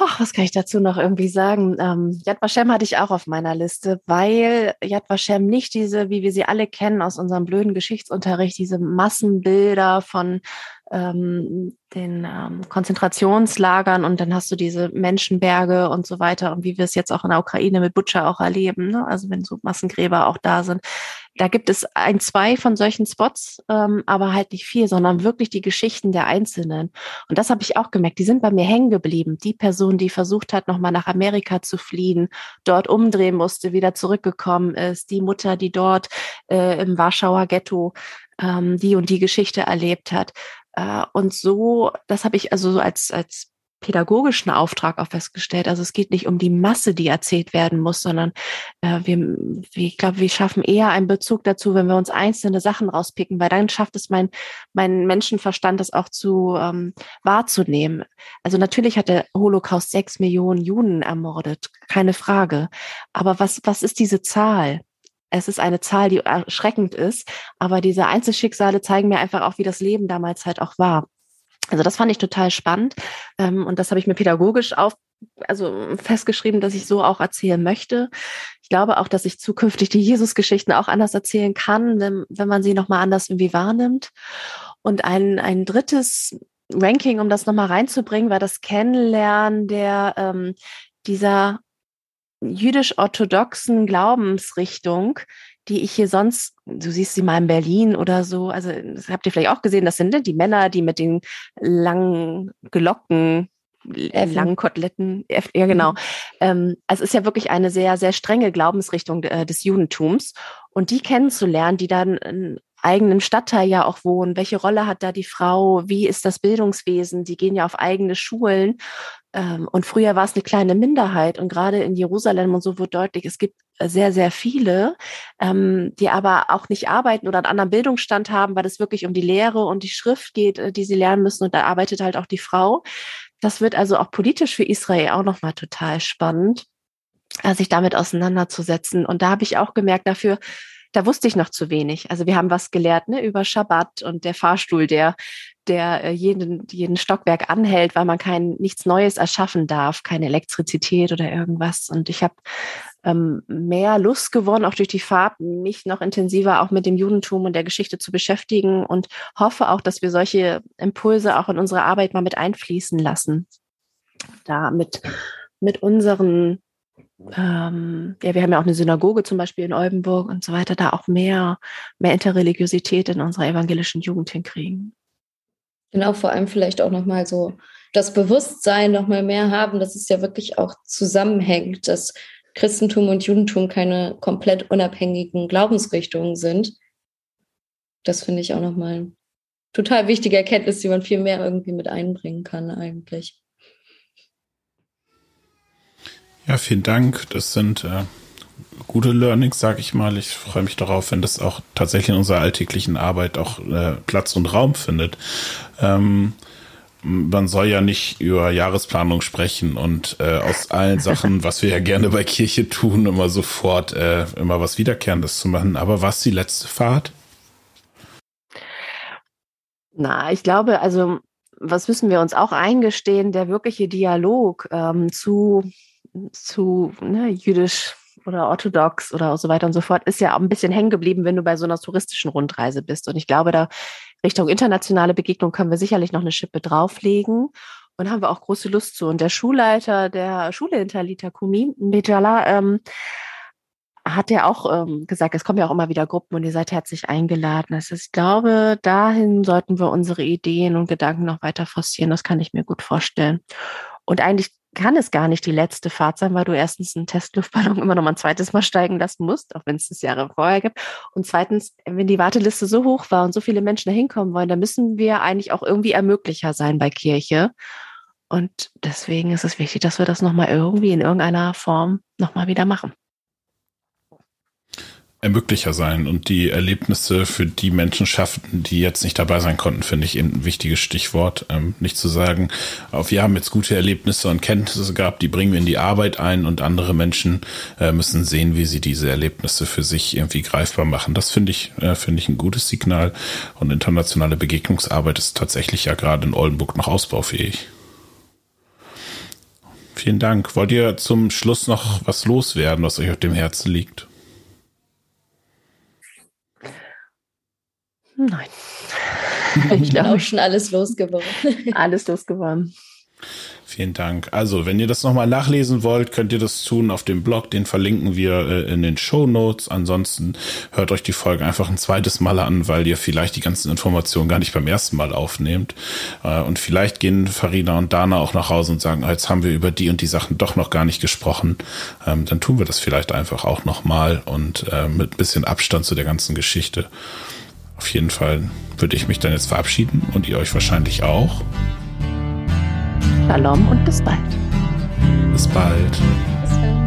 Oh, was kann ich dazu noch irgendwie sagen? Ähm, Yad Vashem hatte ich auch auf meiner Liste, weil Yad Vashem nicht diese, wie wir sie alle kennen aus unserem blöden Geschichtsunterricht, diese Massenbilder von ähm, den ähm, Konzentrationslagern und dann hast du diese Menschenberge und so weiter und wie wir es jetzt auch in der Ukraine mit Butcher auch erleben, ne? also wenn so Massengräber auch da sind. Da gibt es ein, zwei von solchen Spots, ähm, aber halt nicht viel, sondern wirklich die Geschichten der Einzelnen. Und das habe ich auch gemerkt. Die sind bei mir hängen geblieben. Die Person, die versucht hat, nochmal nach Amerika zu fliehen, dort umdrehen musste, wieder zurückgekommen ist. Die Mutter, die dort äh, im Warschauer Ghetto ähm, die und die Geschichte erlebt hat. Äh, und so, das habe ich also so als, als pädagogischen Auftrag auch festgestellt. Also es geht nicht um die Masse, die erzählt werden muss, sondern äh, wir, wir, ich glaube, wir schaffen eher einen Bezug dazu, wenn wir uns einzelne Sachen rauspicken, weil dann schafft es mein, mein Menschenverstand, das auch zu ähm, wahrzunehmen. Also natürlich hat der Holocaust sechs Millionen Juden ermordet, keine Frage. Aber was, was ist diese Zahl? es ist eine Zahl, die erschreckend ist, aber diese Einzelschicksale zeigen mir einfach auch, wie das Leben damals halt auch war. Also das fand ich total spannend ähm, und das habe ich mir pädagogisch auf, also festgeschrieben, dass ich so auch erzählen möchte. Ich glaube auch, dass ich zukünftig die Jesus-Geschichten auch anders erzählen kann, wenn, wenn man sie nochmal anders irgendwie wahrnimmt. Und ein, ein drittes Ranking, um das nochmal reinzubringen, war das Kennenlernen der ähm, dieser jüdisch-orthodoxen Glaubensrichtung, die ich hier sonst, du siehst sie mal in Berlin oder so, also das habt ihr vielleicht auch gesehen, das sind die Männer, die mit den langen Glocken Äffen. langen Koteletten, ja genau. Mhm. Ähm, also es ist ja wirklich eine sehr, sehr strenge Glaubensrichtung äh, des Judentums. Und die kennenzulernen, die dann in eigenen Stadtteil ja auch wohnen, welche Rolle hat da die Frau, wie ist das Bildungswesen, die gehen ja auf eigene Schulen. Ähm, und früher war es eine kleine Minderheit und gerade in Jerusalem und so wird deutlich, es gibt sehr, sehr viele, ähm, die aber auch nicht arbeiten oder einen anderen Bildungsstand haben, weil es wirklich um die Lehre und die Schrift geht, äh, die sie lernen müssen. Und da arbeitet halt auch die Frau. Das wird also auch politisch für Israel auch nochmal total spannend, äh, sich damit auseinanderzusetzen. Und da habe ich auch gemerkt, dafür da wusste ich noch zu wenig. Also wir haben was gelehrt ne, über Schabbat und der Fahrstuhl, der, der äh, jeden, jeden Stockwerk anhält, weil man kein nichts Neues erschaffen darf, keine Elektrizität oder irgendwas. Und ich habe ähm, mehr Lust gewonnen, auch durch die Fahrt, mich noch intensiver auch mit dem Judentum und der Geschichte zu beschäftigen und hoffe auch, dass wir solche Impulse auch in unsere Arbeit mal mit einfließen lassen. Da mit, mit unseren ähm, ja, wir haben ja auch eine Synagoge zum Beispiel in Oldenburg und so weiter, da auch mehr, mehr Interreligiosität in unserer evangelischen Jugend hinkriegen. Genau, vor allem vielleicht auch nochmal so das Bewusstsein nochmal mehr haben, dass es ja wirklich auch zusammenhängt, dass Christentum und Judentum keine komplett unabhängigen Glaubensrichtungen sind. Das finde ich auch nochmal total wichtige Erkenntnis, die man viel mehr irgendwie mit einbringen kann eigentlich. Ja, vielen Dank. Das sind äh, gute Learnings, sag ich mal. Ich freue mich darauf, wenn das auch tatsächlich in unserer alltäglichen Arbeit auch äh, Platz und Raum findet. Ähm, man soll ja nicht über Jahresplanung sprechen und äh, aus allen Sachen, was wir ja gerne bei Kirche tun, immer sofort äh, immer was Wiederkehrendes zu machen. Aber was die letzte Fahrt? Na, ich glaube, also was müssen wir uns auch eingestehen, der wirkliche Dialog ähm, zu zu ne, jüdisch oder orthodox oder so weiter und so fort, ist ja auch ein bisschen hängen geblieben, wenn du bei so einer touristischen Rundreise bist. Und ich glaube, da Richtung internationale Begegnung können wir sicherlich noch eine Schippe drauflegen. Und haben wir auch große Lust zu. Und der Schulleiter der Schule hinter Litakumi, Mejala, ähm, hat ja auch ähm, gesagt, es kommen ja auch immer wieder Gruppen und ihr seid herzlich eingeladen. Ist, ich glaube, dahin sollten wir unsere Ideen und Gedanken noch weiter forcieren. Das kann ich mir gut vorstellen. Und eigentlich kann es gar nicht die letzte Fahrt sein, weil du erstens einen Testluftballon immer noch mal ein zweites Mal steigen lassen musst, auch wenn es das Jahre vorher gibt. Und zweitens, wenn die Warteliste so hoch war und so viele Menschen da hinkommen wollen, dann müssen wir eigentlich auch irgendwie Ermöglicher sein bei Kirche. Und deswegen ist es wichtig, dass wir das nochmal irgendwie in irgendeiner Form nochmal wieder machen. Ermöglicher sein und die Erlebnisse für die Menschen schaffen, die jetzt nicht dabei sein konnten, finde ich eben ein wichtiges Stichwort. Ähm, nicht zu sagen, auf wir haben jetzt gute Erlebnisse und Kenntnisse gehabt, die bringen wir in die Arbeit ein und andere Menschen äh, müssen sehen, wie sie diese Erlebnisse für sich irgendwie greifbar machen. Das finde ich, äh, finde ich ein gutes Signal und internationale Begegnungsarbeit ist tatsächlich ja gerade in Oldenburg noch ausbaufähig. Vielen Dank. Wollt ihr zum Schluss noch was loswerden, was euch auf dem Herzen liegt? Nein. Ich glaube auch schon alles losgeworden. alles losgeworden. Vielen Dank. Also, wenn ihr das nochmal nachlesen wollt, könnt ihr das tun auf dem Blog. Den verlinken wir äh, in den Show Notes. Ansonsten hört euch die Folge einfach ein zweites Mal an, weil ihr vielleicht die ganzen Informationen gar nicht beim ersten Mal aufnehmt. Äh, und vielleicht gehen Farina und Dana auch nach Hause und sagen, jetzt haben wir über die und die Sachen doch noch gar nicht gesprochen. Ähm, dann tun wir das vielleicht einfach auch nochmal und äh, mit ein bisschen Abstand zu der ganzen Geschichte. Auf jeden Fall würde ich mich dann jetzt verabschieden und ihr euch wahrscheinlich auch. Shalom und bis bald. Bis bald. Bis bald.